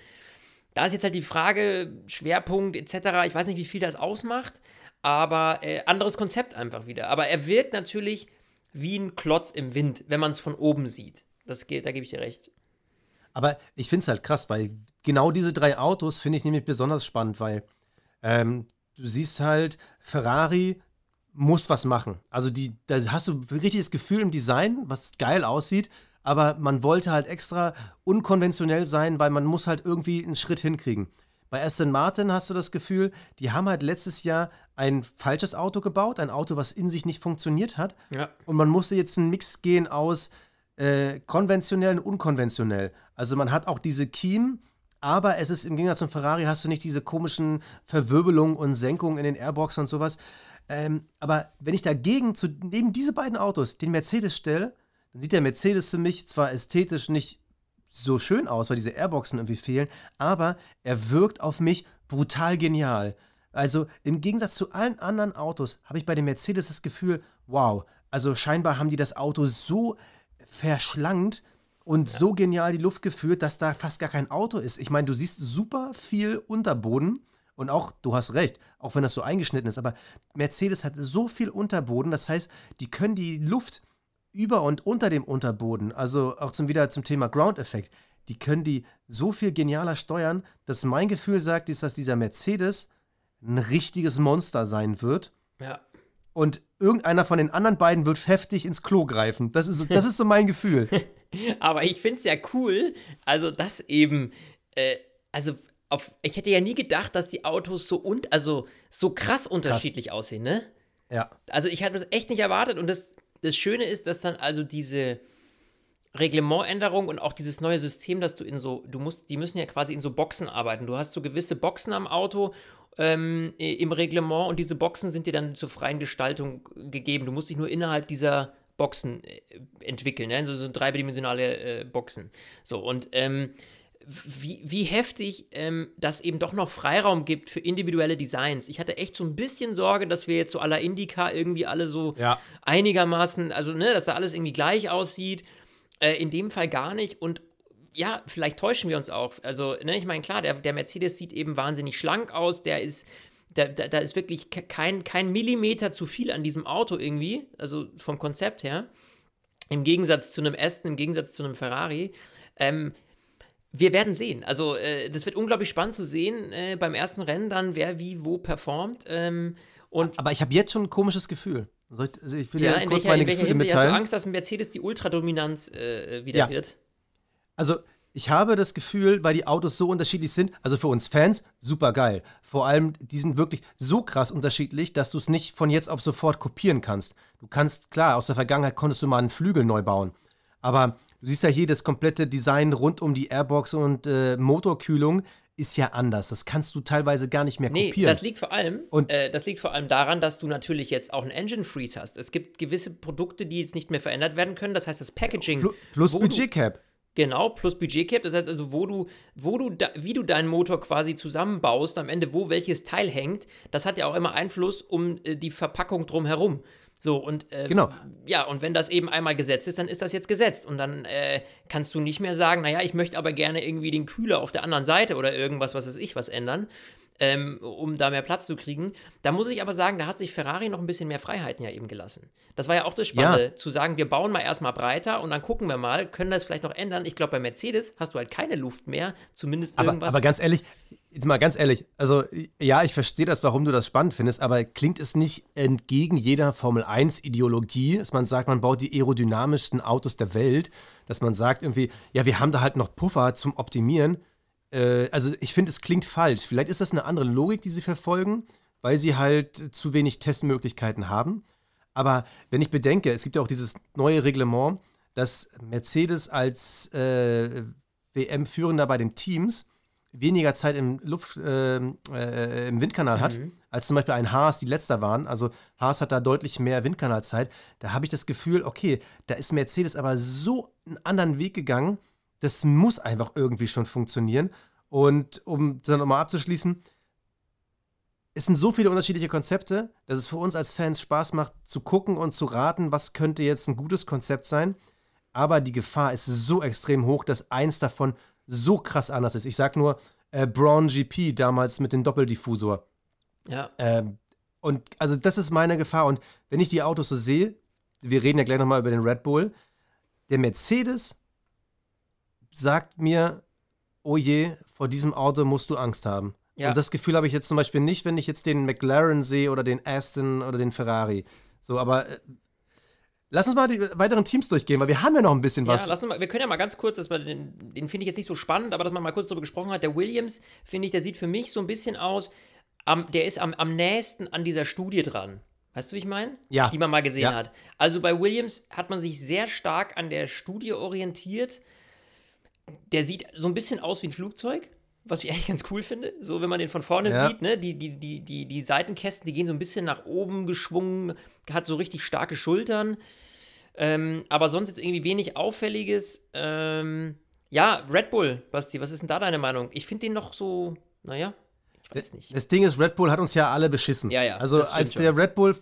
Da ist jetzt halt die Frage, Schwerpunkt etc., ich weiß nicht, wie viel das ausmacht, aber äh, anderes Konzept einfach wieder. Aber er wirkt natürlich wie ein Klotz im Wind, wenn man es von oben sieht. Das geht, da gebe ich dir recht. Aber ich finde es halt krass, weil genau diese drei Autos finde ich nämlich besonders spannend, weil ähm, du siehst halt, Ferrari muss was machen. Also die, da hast du richtig das Gefühl im Design, was geil aussieht, aber man wollte halt extra unkonventionell sein, weil man muss halt irgendwie einen Schritt hinkriegen. Bei Aston Martin hast du das Gefühl, die haben halt letztes Jahr ein falsches Auto gebaut, ein Auto, was in sich nicht funktioniert hat. Ja. Und man musste jetzt einen Mix gehen aus äh, konventionell und unkonventionell. Also man hat auch diese Kiem, aber es ist im Gegensatz zum Ferrari hast du nicht diese komischen Verwirbelungen und Senkungen in den Airboxen und sowas. Ähm, aber wenn ich dagegen zu neben diese beiden Autos den Mercedes stelle, dann sieht der Mercedes für mich zwar ästhetisch nicht so schön aus, weil diese Airboxen irgendwie fehlen, aber er wirkt auf mich brutal genial. Also im Gegensatz zu allen anderen Autos habe ich bei dem Mercedes das Gefühl, wow, also scheinbar haben die das Auto so verschlankt und ja. so genial die Luft geführt, dass da fast gar kein Auto ist. Ich meine, du siehst super viel Unterboden und auch, du hast recht, auch wenn das so eingeschnitten ist, aber Mercedes hat so viel Unterboden, das heißt, die können die Luft über und unter dem Unterboden, also auch zum wieder zum Thema Ground-Effekt, die können die so viel genialer steuern, dass mein Gefühl sagt, ist, dass dieser Mercedes ein richtiges Monster sein wird. Ja. Und irgendeiner von den anderen beiden wird heftig ins Klo greifen. Das ist, das ist so mein Gefühl. Aber ich finde es ja cool, also dass eben, äh, also auf, ich hätte ja nie gedacht, dass die Autos so und also so krass unterschiedlich krass. aussehen, ne? Ja. Also ich hatte das echt nicht erwartet und das das Schöne ist, dass dann also diese Reglementänderung und auch dieses neue System, dass du in so, du musst, die müssen ja quasi in so Boxen arbeiten. Du hast so gewisse Boxen am Auto ähm, im Reglement und diese Boxen sind dir dann zur freien Gestaltung gegeben. Du musst dich nur innerhalb dieser Boxen äh, entwickeln, ne? so, so dreidimensionale äh, Boxen. So, und ähm, wie, wie heftig ähm, das eben doch noch Freiraum gibt für individuelle Designs. Ich hatte echt so ein bisschen Sorge, dass wir jetzt so aller Indica irgendwie alle so ja. einigermaßen, also ne, dass da alles irgendwie gleich aussieht. Äh, in dem Fall gar nicht. Und ja, vielleicht täuschen wir uns auch. Also, ne, ich meine, klar, der, der Mercedes sieht eben wahnsinnig schlank aus, der ist. Da, da, da ist wirklich kein, kein Millimeter zu viel an diesem Auto irgendwie, also vom Konzept her. Im Gegensatz zu einem Aston, im Gegensatz zu einem Ferrari. Ähm, wir werden sehen. Also, äh, das wird unglaublich spannend zu sehen äh, beim ersten Rennen dann, wer wie wo performt. Ähm, und Aber ich habe jetzt schon ein komisches Gefühl. Ich, also ich will ja, ja kurz welcher, meine Gefühle mitteilen. Hast du Angst, dass Mercedes die Ultradominanz äh, wieder ja. wird? Also, ich habe das Gefühl, weil die Autos so unterschiedlich sind, also für uns Fans, super geil. Vor allem, die sind wirklich so krass unterschiedlich, dass du es nicht von jetzt auf sofort kopieren kannst. Du kannst, klar, aus der Vergangenheit konntest du mal einen Flügel neu bauen. Aber du siehst ja hier, das komplette Design rund um die Airbox und äh, Motorkühlung ist ja anders. Das kannst du teilweise gar nicht mehr kopieren. Nee, das liegt vor allem, und, äh, das liegt vor allem daran, dass du natürlich jetzt auch einen Engine Freeze hast. Es gibt gewisse Produkte, die jetzt nicht mehr verändert werden können. Das heißt, das Packaging. Plus, plus Budget Cap. Genau, plus Budgetcap. Das heißt also, wo du, wo du da, wie du deinen Motor quasi zusammenbaust, am Ende, wo welches Teil hängt, das hat ja auch immer Einfluss um äh, die Verpackung drumherum. So, und äh, genau. ja, und wenn das eben einmal gesetzt ist, dann ist das jetzt gesetzt. Und dann äh, kannst du nicht mehr sagen, naja, ich möchte aber gerne irgendwie den Kühler auf der anderen Seite oder irgendwas, was weiß ich, was ändern ähm, um da mehr Platz zu kriegen. Da muss ich aber sagen, da hat sich Ferrari noch ein bisschen mehr Freiheiten ja eben gelassen. Das war ja auch das Spannende, ja. zu sagen, wir bauen mal erstmal breiter und dann gucken wir mal, können das vielleicht noch ändern. Ich glaube, bei Mercedes hast du halt keine Luft mehr, zumindest aber, irgendwas. Aber ganz ehrlich, jetzt mal ganz ehrlich, also ja, ich verstehe das, warum du das spannend findest, aber klingt es nicht entgegen jeder Formel 1-Ideologie, dass man sagt, man baut die aerodynamischsten Autos der Welt, dass man sagt irgendwie, ja, wir haben da halt noch Puffer zum Optimieren äh, also ich finde, es klingt falsch. Vielleicht ist das eine andere Logik, die sie verfolgen, weil sie halt zu wenig Testmöglichkeiten haben. Aber wenn ich bedenke, es gibt ja auch dieses neue Reglement, dass Mercedes als äh, WM-Führender bei den Teams weniger Zeit im, Luft, äh, äh, im Windkanal hat, mhm. als zum Beispiel ein Haas, die letzter waren. Also Haas hat da deutlich mehr Windkanalzeit. Da habe ich das Gefühl, okay, da ist Mercedes aber so einen anderen Weg gegangen, das muss einfach irgendwie schon funktionieren. Und um dann nochmal abzuschließen, es sind so viele unterschiedliche Konzepte, dass es für uns als Fans Spaß macht, zu gucken und zu raten, was könnte jetzt ein gutes Konzept sein. Aber die Gefahr ist so extrem hoch, dass eins davon so krass anders ist. Ich sag nur äh, Braun GP damals mit dem Doppeldiffusor. Ja. Ähm, und also das ist meine Gefahr. Und wenn ich die Autos so sehe, wir reden ja gleich nochmal über den Red Bull, der Mercedes sagt mir, oh je, vor diesem Auto musst du Angst haben. Ja. Und das Gefühl habe ich jetzt zum Beispiel nicht, wenn ich jetzt den McLaren sehe oder den Aston oder den Ferrari. So, aber äh, lass uns mal die weiteren Teams durchgehen, weil wir haben ja noch ein bisschen was. Ja, lass uns mal, wir können ja mal ganz kurz, dass wir den, den finde ich jetzt nicht so spannend, aber dass man mal kurz darüber gesprochen hat. Der Williams, finde ich, der sieht für mich so ein bisschen aus, am, der ist am, am nächsten an dieser Studie dran. Weißt du, wie ich meine? Ja. Die man mal gesehen ja. hat. Also bei Williams hat man sich sehr stark an der Studie orientiert der sieht so ein bisschen aus wie ein Flugzeug, was ich eigentlich ganz cool finde. So, wenn man den von vorne ja. sieht, ne? Die, die, die, die, die Seitenkästen, die gehen so ein bisschen nach oben geschwungen, hat so richtig starke Schultern. Ähm, aber sonst jetzt irgendwie wenig Auffälliges. Ähm, ja, Red Bull, Basti, was ist denn da deine Meinung? Ich finde den noch so, naja, ich weiß nicht. Das Ding ist, Red Bull hat uns ja alle beschissen. Ja, ja. Also, als der schon. Red Bull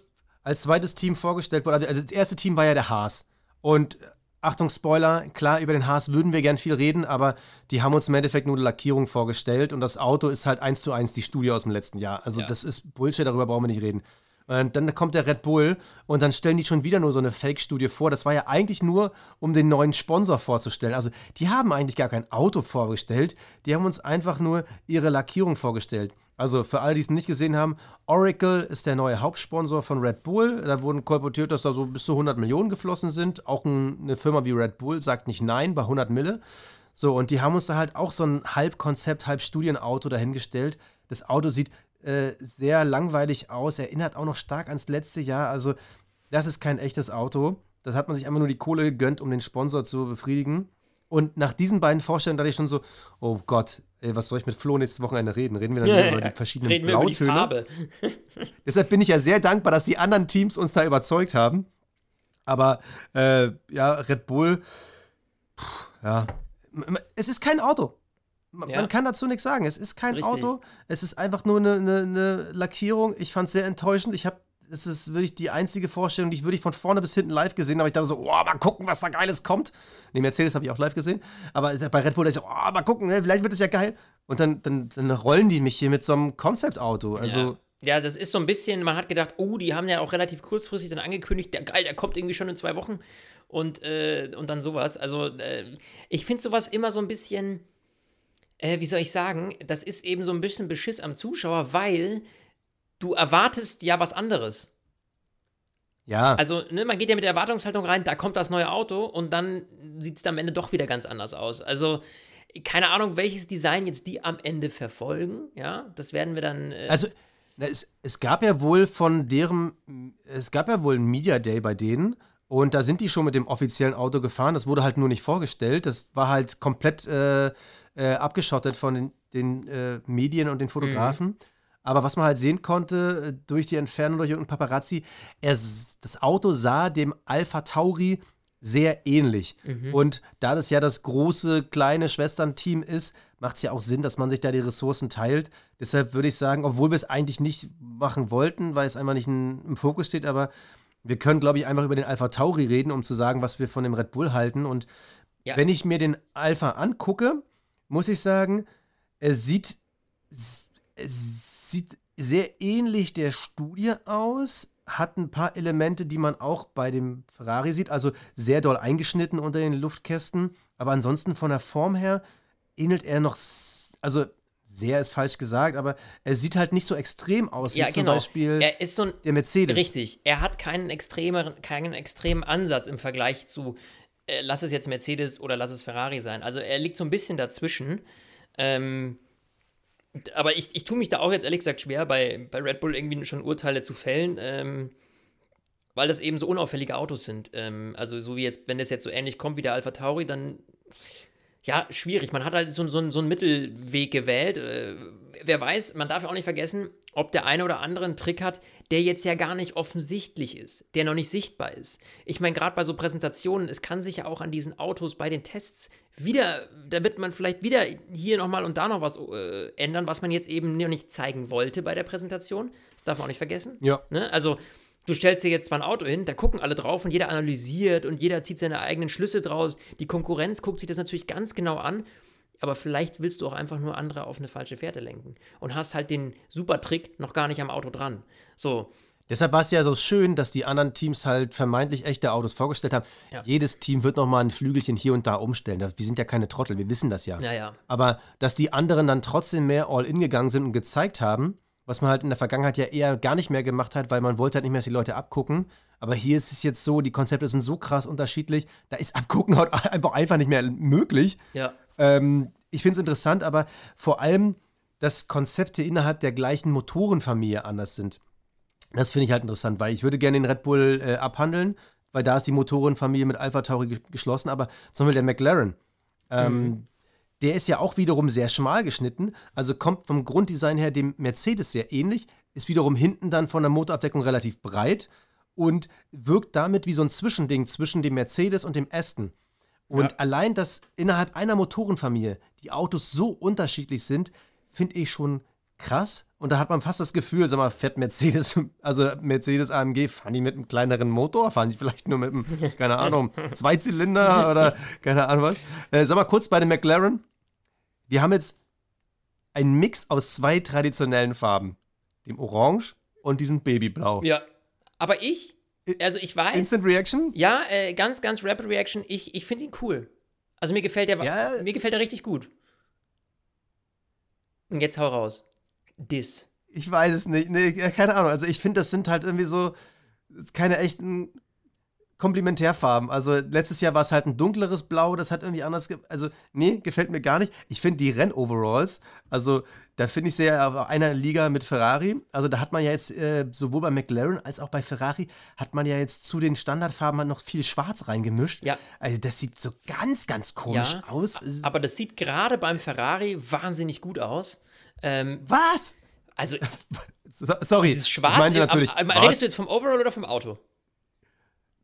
als zweites Team vorgestellt wurde, also das erste Team war ja der Haas. Und Achtung, Spoiler, klar, über den Haas würden wir gern viel reden, aber die haben uns im Endeffekt nur eine Lackierung vorgestellt und das Auto ist halt eins zu eins die Studie aus dem letzten Jahr. Also ja. das ist Bullshit, darüber brauchen wir nicht reden. Und dann kommt der Red Bull und dann stellen die schon wieder nur so eine Fake-Studie vor. Das war ja eigentlich nur, um den neuen Sponsor vorzustellen. Also die haben eigentlich gar kein Auto vorgestellt, die haben uns einfach nur ihre Lackierung vorgestellt. Also für alle, die es nicht gesehen haben, Oracle ist der neue Hauptsponsor von Red Bull. Da wurden kolportiert, dass da so bis zu 100 Millionen geflossen sind. Auch eine Firma wie Red Bull sagt nicht nein bei 100 Mille. So, und die haben uns da halt auch so ein Halbkonzept, Halbstudienauto dahingestellt. Das Auto sieht äh, sehr langweilig aus, erinnert auch noch stark ans letzte Jahr. Also, das ist kein echtes Auto. Das hat man sich einfach nur die Kohle gegönnt, um den Sponsor zu befriedigen. Und nach diesen beiden Vorstellungen dachte ich schon so, oh Gott, ey, was soll ich mit Flo nächstes Wochenende reden? Reden wir dann ja, über die verschiedenen reden Blautöne? Deshalb bin ich ja sehr dankbar, dass die anderen Teams uns da überzeugt haben. Aber äh, ja, Red Bull, pff, ja, es ist kein Auto. Man, ja. man kann dazu nichts sagen. Es ist kein Richtig. Auto, es ist einfach nur eine, eine, eine Lackierung. Ich fand es sehr enttäuschend. Ich habe das ist wirklich die einzige Vorstellung, die ich wirklich von vorne bis hinten live gesehen habe. Ich dachte so, oh, mal gucken, was da Geiles kommt. Ne, Mercedes habe ich auch live gesehen. Aber bei Red Bull ist so, oh, mal gucken, ne, vielleicht wird es ja geil. Und dann, dann, dann rollen die mich hier mit so einem Konzeptauto. Also. Ja. Ja, das ist so ein bisschen, man hat gedacht, oh, die haben ja auch relativ kurzfristig dann angekündigt, der geil, der kommt irgendwie schon in zwei Wochen und, äh, und dann sowas. Also, äh, ich finde sowas immer so ein bisschen, äh, wie soll ich sagen, das ist eben so ein bisschen Beschiss am Zuschauer, weil du erwartest ja was anderes. Ja. Also, ne, man geht ja mit der Erwartungshaltung rein, da kommt das neue Auto und dann sieht es am Ende doch wieder ganz anders aus. Also, keine Ahnung, welches Design jetzt die am Ende verfolgen, ja, das werden wir dann. Äh also, es, es gab ja wohl von deren, es gab ja wohl ein Media Day bei denen und da sind die schon mit dem offiziellen Auto gefahren. Das wurde halt nur nicht vorgestellt. Das war halt komplett äh, äh, abgeschottet von den, den äh, Medien und den Fotografen. Mhm. Aber was man halt sehen konnte äh, durch die Entfernung durch irgendeinen Paparazzi, er, das Auto sah dem Alpha Tauri sehr ähnlich. Und da das ja das große, kleine Schwesternteam ist, macht es ja auch Sinn, dass man sich da die Ressourcen teilt. Deshalb würde ich sagen, obwohl wir es eigentlich nicht machen wollten, weil es einfach nicht in, im Fokus steht, aber wir können, glaube ich, einfach über den Alpha Tauri reden, um zu sagen, was wir von dem Red Bull halten. Und Ja. wenn ich mir den Alpha angucke, muss ich sagen, er sieht, es sieht sehr ähnlich der Studie aus, hat ein paar Elemente, die man auch bei dem Ferrari sieht, also sehr doll eingeschnitten unter den Luftkästen, aber ansonsten von der Form her ähnelt er noch, also sehr ist falsch gesagt, aber er sieht halt nicht so extrem aus Ja, wie zum genau. Beispiel er ist so ein der Mercedes. Richtig. Er hat keinen extremeren, keinen extremen Ansatz im Vergleich zu, äh, lass es jetzt Mercedes oder lass es Ferrari sein. Also er liegt so ein bisschen dazwischen. Ähm, aber ich, ich tue mich da auch jetzt ehrlich gesagt schwer, bei, bei Red Bull irgendwie schon Urteile zu fällen, ähm, weil das eben so unauffällige Autos sind. Ähm, also so wie jetzt, wenn das jetzt so ähnlich kommt wie der Alpha Tauri, dann ja, schwierig. Man hat halt so, so, so einen Mittelweg gewählt. Äh, wer weiß, man darf ja auch nicht vergessen, ob der eine oder andere einen Trick hat, der jetzt ja gar nicht offensichtlich ist, der noch nicht sichtbar ist. Ich meine, gerade bei so Präsentationen, es kann sich ja auch an diesen Autos bei den Tests wieder, da wird man vielleicht wieder hier nochmal und da noch was äh, ändern, was man jetzt eben noch nicht zeigen wollte bei der Präsentation. Das darf man auch nicht vergessen. Ja. Ne? Also, du stellst dir jetzt zwar ein Auto hin, da gucken alle drauf und jeder analysiert und jeder zieht seine eigenen Schlüsse draus. Die Konkurrenz guckt sich das natürlich ganz genau an, aber vielleicht willst du auch einfach nur andere auf eine falsche Fährte lenken und hast halt den super Trick noch gar nicht am Auto dran. So, Deshalb war es ja so schön, dass die anderen Teams halt vermeintlich echte Autos vorgestellt haben. Ja. Jedes Team wird nochmal ein Flügelchen hier und da umstellen. Wir sind ja keine Trottel, wir wissen das ja. naja. Aber dass die anderen dann trotzdem mehr All-In gegangen sind und gezeigt haben, was man halt in der Vergangenheit ja eher gar nicht mehr gemacht hat, weil man wollte halt nicht mehr, dass die Leute abgucken. Aber hier ist es jetzt so, die Konzepte sind so krass unterschiedlich, da ist Abgucken halt einfach, einfach nicht mehr möglich. Ja. Ähm, ich finde es interessant, aber vor allem, dass Konzepte innerhalb der gleichen Motorenfamilie anders sind. Das finde ich halt interessant, weil ich würde gerne den Red Bull äh, abhandeln, weil da ist die Motorenfamilie mit Alpha Tauri ge- geschlossen, aber zum Beispiel der McLaren, ähm, der ist ja auch wiederum sehr schmal geschnitten, also kommt vom Grunddesign her dem Mercedes sehr ähnlich, ist wiederum hinten dann von der Motorabdeckung relativ breit und wirkt damit wie so ein Zwischending zwischen dem Mercedes und dem Aston. Und Ja. allein, dass innerhalb einer Motorenfamilie die Autos so unterschiedlich sind, finde ich schon krass. Und da hat man fast das Gefühl, sag mal, fährt Mercedes, also Mercedes AMG, fahren die mit einem kleineren Motor? Fahren die vielleicht nur mit einem, keine Ahnung, Zweizylinder oder keine Ahnung was? Äh, sag mal kurz bei den McLaren. Wir haben jetzt einen Mix aus zwei traditionellen Farben. Dem Orange und diesem Babyblau. Ja. Aber ich, also ich weiß, Instant Reaction? ja, äh, ganz, ganz Rapid Reaction, ich, ich finde ihn cool. Also mir gefällt der, Ja. mir gefällt er richtig gut. Und jetzt hau raus. Dis. Ich weiß es nicht. Nee, keine Ahnung. Also ich finde, das sind halt irgendwie so keine echten Komplementärfarben. Also letztes Jahr war es halt ein dunkleres Blau, das hat irgendwie anders. Ge also, nee, gefällt mir gar nicht. Ich finde die Rennoveralls, also da finde ich sehr auf einer Liga mit Ferrari. Also da hat man ja jetzt äh, sowohl bei McLaren als auch bei Ferrari hat man ja jetzt zu den Standardfarben halt noch viel Schwarz reingemischt. Ja. Also das sieht so ganz, ganz komisch Ja, aus. Aber das sieht gerade beim Ferrari wahnsinnig gut aus. Ähm, Was? also So, sorry, dieses Schwarz. ich meinte im- natürlich. was? redest du jetzt vom Overall oder vom Auto?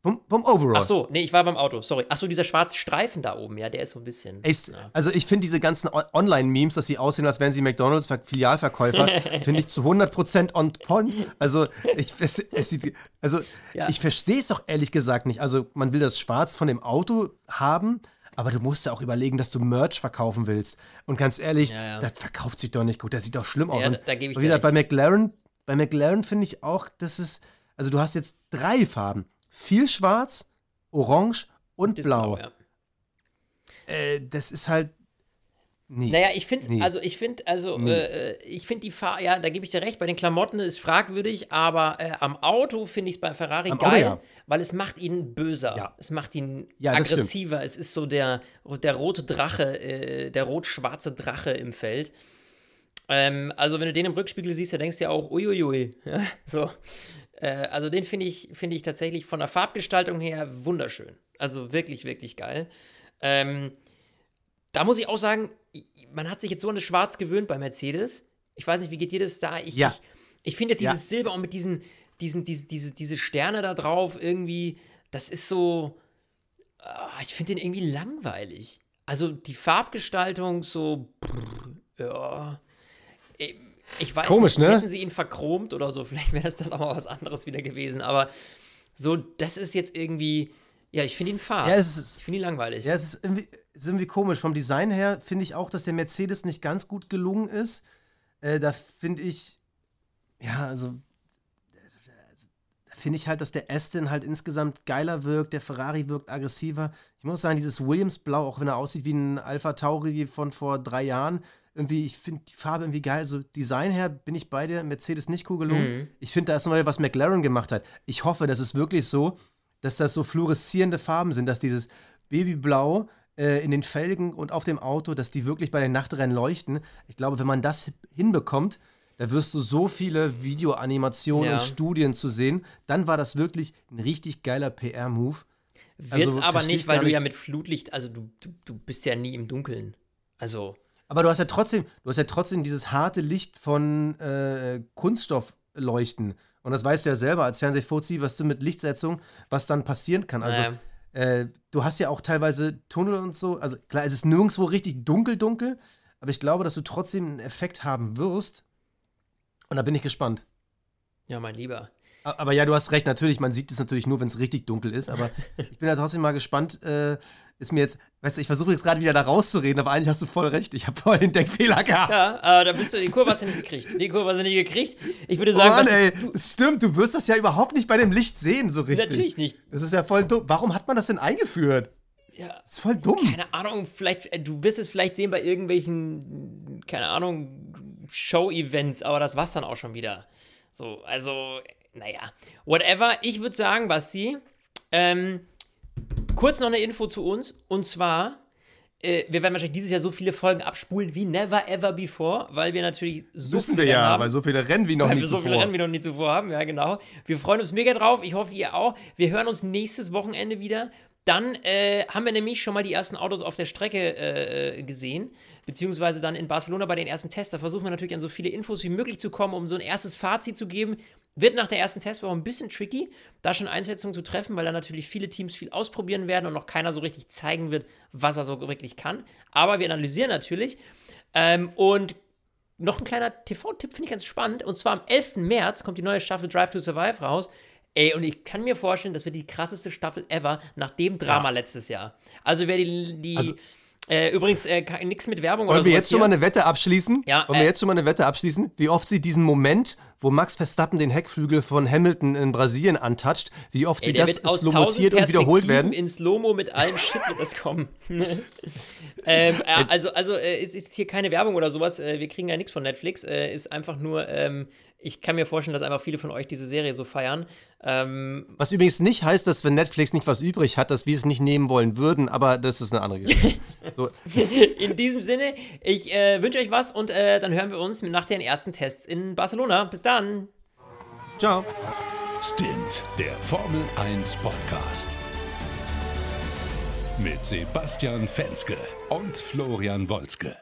Vom, vom Overall. Ach so, nee, ich war beim Auto. Sorry. Ach so, dieser schwarze Streifen da oben, ja, der ist so ein bisschen. Ist, ja. Also ich finde diese ganzen Online-Memes, dass sie aussehen, als wären sie McDonalds Ver- Filialverkäufer, finde ich zu 100% on point. Also ich, es, es sieht, also Ja. ich verstehe es doch ehrlich gesagt nicht. Also man will das Schwarz von dem Auto haben, aber du musst ja auch überlegen, dass du Merch verkaufen willst. Und ganz ehrlich, Ja, das verkauft sich doch nicht gut. Das sieht doch schlimm aus. Ja, Und da- da gebe ich wie dir gesagt, bei McLaren, bei McLaren finde ich auch, dass es, also du hast jetzt drei Farben. Viel Schwarz, Orange und Das Blau. ja. Äh, das ist halt. Nee. Naja, ich finde, Nee. also ich finde, also Nee. äh, ich finde die Fahr, ja, da gebe ich dir recht, bei den Klamotten ist fragwürdig, aber äh, am Auto finde ich es bei Ferrari Am Auto, geil, ja. weil es macht ihn böser, Ja. es macht ihn Ja, aggressiver, es ist so der, der rote Drache, äh, der rot-schwarze Drache im Feld. Ähm, also wenn du den im Rückspiegel siehst, dann denkst du ja auch, uiuiui, ja, so. Äh, also den finde ich, finde ich tatsächlich von der Farbgestaltung her wunderschön. Also wirklich, wirklich geil. Ähm, da muss ich auch sagen, man hat sich jetzt so an das Schwarz gewöhnt bei Mercedes. Ich weiß nicht, wie geht dir das da? Ich, Ja. ich, ich finde jetzt Ja. dieses Silber und mit diesen, diesen, diese, diese, diese Sterne da drauf irgendwie, das ist so. ah, ich finde den irgendwie langweilig. Also die Farbgestaltung so, brr, ja. Ich weiß Komisch, nicht, ne? hätten sie ihn verchromt oder so, vielleicht wäre es dann auch mal was anderes wieder gewesen. Aber so, das ist jetzt irgendwie, ja, ich finde ihn fad. Ja, ist- ich finde ihn langweilig. Ja, es ist irgendwie, ist irgendwie komisch. Vom Design her finde ich auch, dass der Mercedes nicht ganz gut gelungen ist. Äh, da finde ich, ja, also, da finde ich halt, dass der Aston halt insgesamt geiler wirkt, der Ferrari wirkt aggressiver. Ich muss sagen, dieses Williams-Blau, auch wenn er aussieht wie ein Alpha Tauri von vor drei Jahren, irgendwie, ich finde die Farbe irgendwie geil. So Design her bin ich bei dir, Mercedes nicht cool gelungen. Ich finde, da ist nochmal was McLaren gemacht hat. Ich hoffe, das ist wirklich so, dass das so fluoreszierende Farben sind, dass dieses Babyblau äh, in den Felgen und auf dem Auto, dass die wirklich bei den Nachtrennen leuchten. Ich glaube, wenn man das hinbekommt, da wirst du so viele Videoanimationen Ja. und Studien zu sehen. Dann war das wirklich ein richtig geiler PR-Move. Wird's also, aber nicht, weil du ja mit Flutlicht, also du, du, du bist ja nie im Dunkeln. Also, Aber du hast ja trotzdem, du hast ja trotzdem dieses harte Licht von äh, Kunststoffleuchten. Und das weißt du ja selber als Fernsehfuzzi, was du mit Lichtsetzung, was dann passieren kann. Also naja. äh, du hast ja auch teilweise Tunnel und so. Also klar, es ist nirgendwo richtig dunkel, dunkel, aber ich glaube, dass du trotzdem einen Effekt haben wirst. Und da bin ich gespannt. ja, mein Lieber. Aber ja, du hast recht, natürlich, man sieht es natürlich nur, wenn es richtig dunkel ist, aber ich bin da trotzdem mal gespannt. Äh, ist mir jetzt, weißt du, ich versuche jetzt gerade wieder da rauszureden, aber eigentlich hast du voll recht. Ich habe voll den Denkfehler gehabt. Ja, äh, da bist du, die Kurve hast du nicht gekriegt. Die Kurve hast du nicht gekriegt. Ich würde Oh sagen, Mann, was- ey, das stimmt, du wirst das ja überhaupt nicht bei dem Licht sehen, so richtig. natürlich nicht. Das ist ja voll dumm. Warum hat man das denn eingeführt? Ja, Das ist voll dumm. keine Ahnung, vielleicht, äh, du wirst es vielleicht sehen bei irgendwelchen, keine Ahnung, Show-Events, aber das war's dann auch schon wieder. So, also, naja, whatever. Ich würde sagen, Basti, ähm, kurz noch eine Info zu uns und zwar. äh, Wir werden wahrscheinlich dieses Jahr so viele Folgen abspulen wie never ever before, weil wir natürlich so Wissen viele wir Rennen ja, haben. weil so viele Rennen wie noch Weil nie wir so viele zuvor. Rennen wie noch nie zuvor haben, ja, genau. Wir freuen uns mega drauf. Ich hoffe, ihr auch. Wir hören uns nächstes Wochenende wieder. Dann äh, haben wir nämlich schon mal die ersten Autos auf der Strecke äh, gesehen, beziehungsweise dann in Barcelona bei den ersten Tests. Da versuchen wir natürlich an so viele Infos wie möglich zu kommen, um so ein erstes Fazit zu geben. Wird nach der ersten Testwoche ein bisschen tricky, da schon Einschätzungen zu treffen, weil da natürlich viele Teams viel ausprobieren werden und noch keiner so richtig zeigen wird, was er so wirklich kann. Aber wir analysieren natürlich. Ähm, und noch ein kleiner TV-Tipp, finde ich ganz spannend. Und zwar am 11. März kommt die neue Staffel Drive to Survive raus. Ey, und ich kann mir vorstellen, das wird die krasseste Staffel ever nach dem Drama letztes Jahr. Also wer die, die Also- äh, übrigens äh, nichts mit Werbung oder Wollen wir sowas jetzt schon mal eine Wette abschließen? Ja, Wollen wir äh, jetzt schon mal eine Wette abschließen? Wie oft sie diesen Moment, wo Max Verstappen den Heckflügel von Hamilton in Brasilien antatscht, wie oft sie das slomotiert und wiederholt werden? in Slow-Mo mit allem Shit wird das kommen. ähm, äh, also, also äh, es ist hier keine Werbung oder sowas. Äh, wir kriegen ja nichts von Netflix. Äh, ist einfach nur, ähm, ich kann mir vorstellen, dass einfach viele von euch diese Serie so feiern. Ähm, Was übrigens nicht heißt, dass wenn Netflix nicht was übrig hat, dass wir es nicht nehmen wollen würden, aber das ist eine andere Geschichte. so, In diesem Sinne, ich äh, wünsche euch was und äh, dann hören wir uns nach den ersten Tests in Barcelona. Bis dann. ciao. Stint, der Formel 1 Podcast. Mit Sebastian Fenske und Florian Wolzke.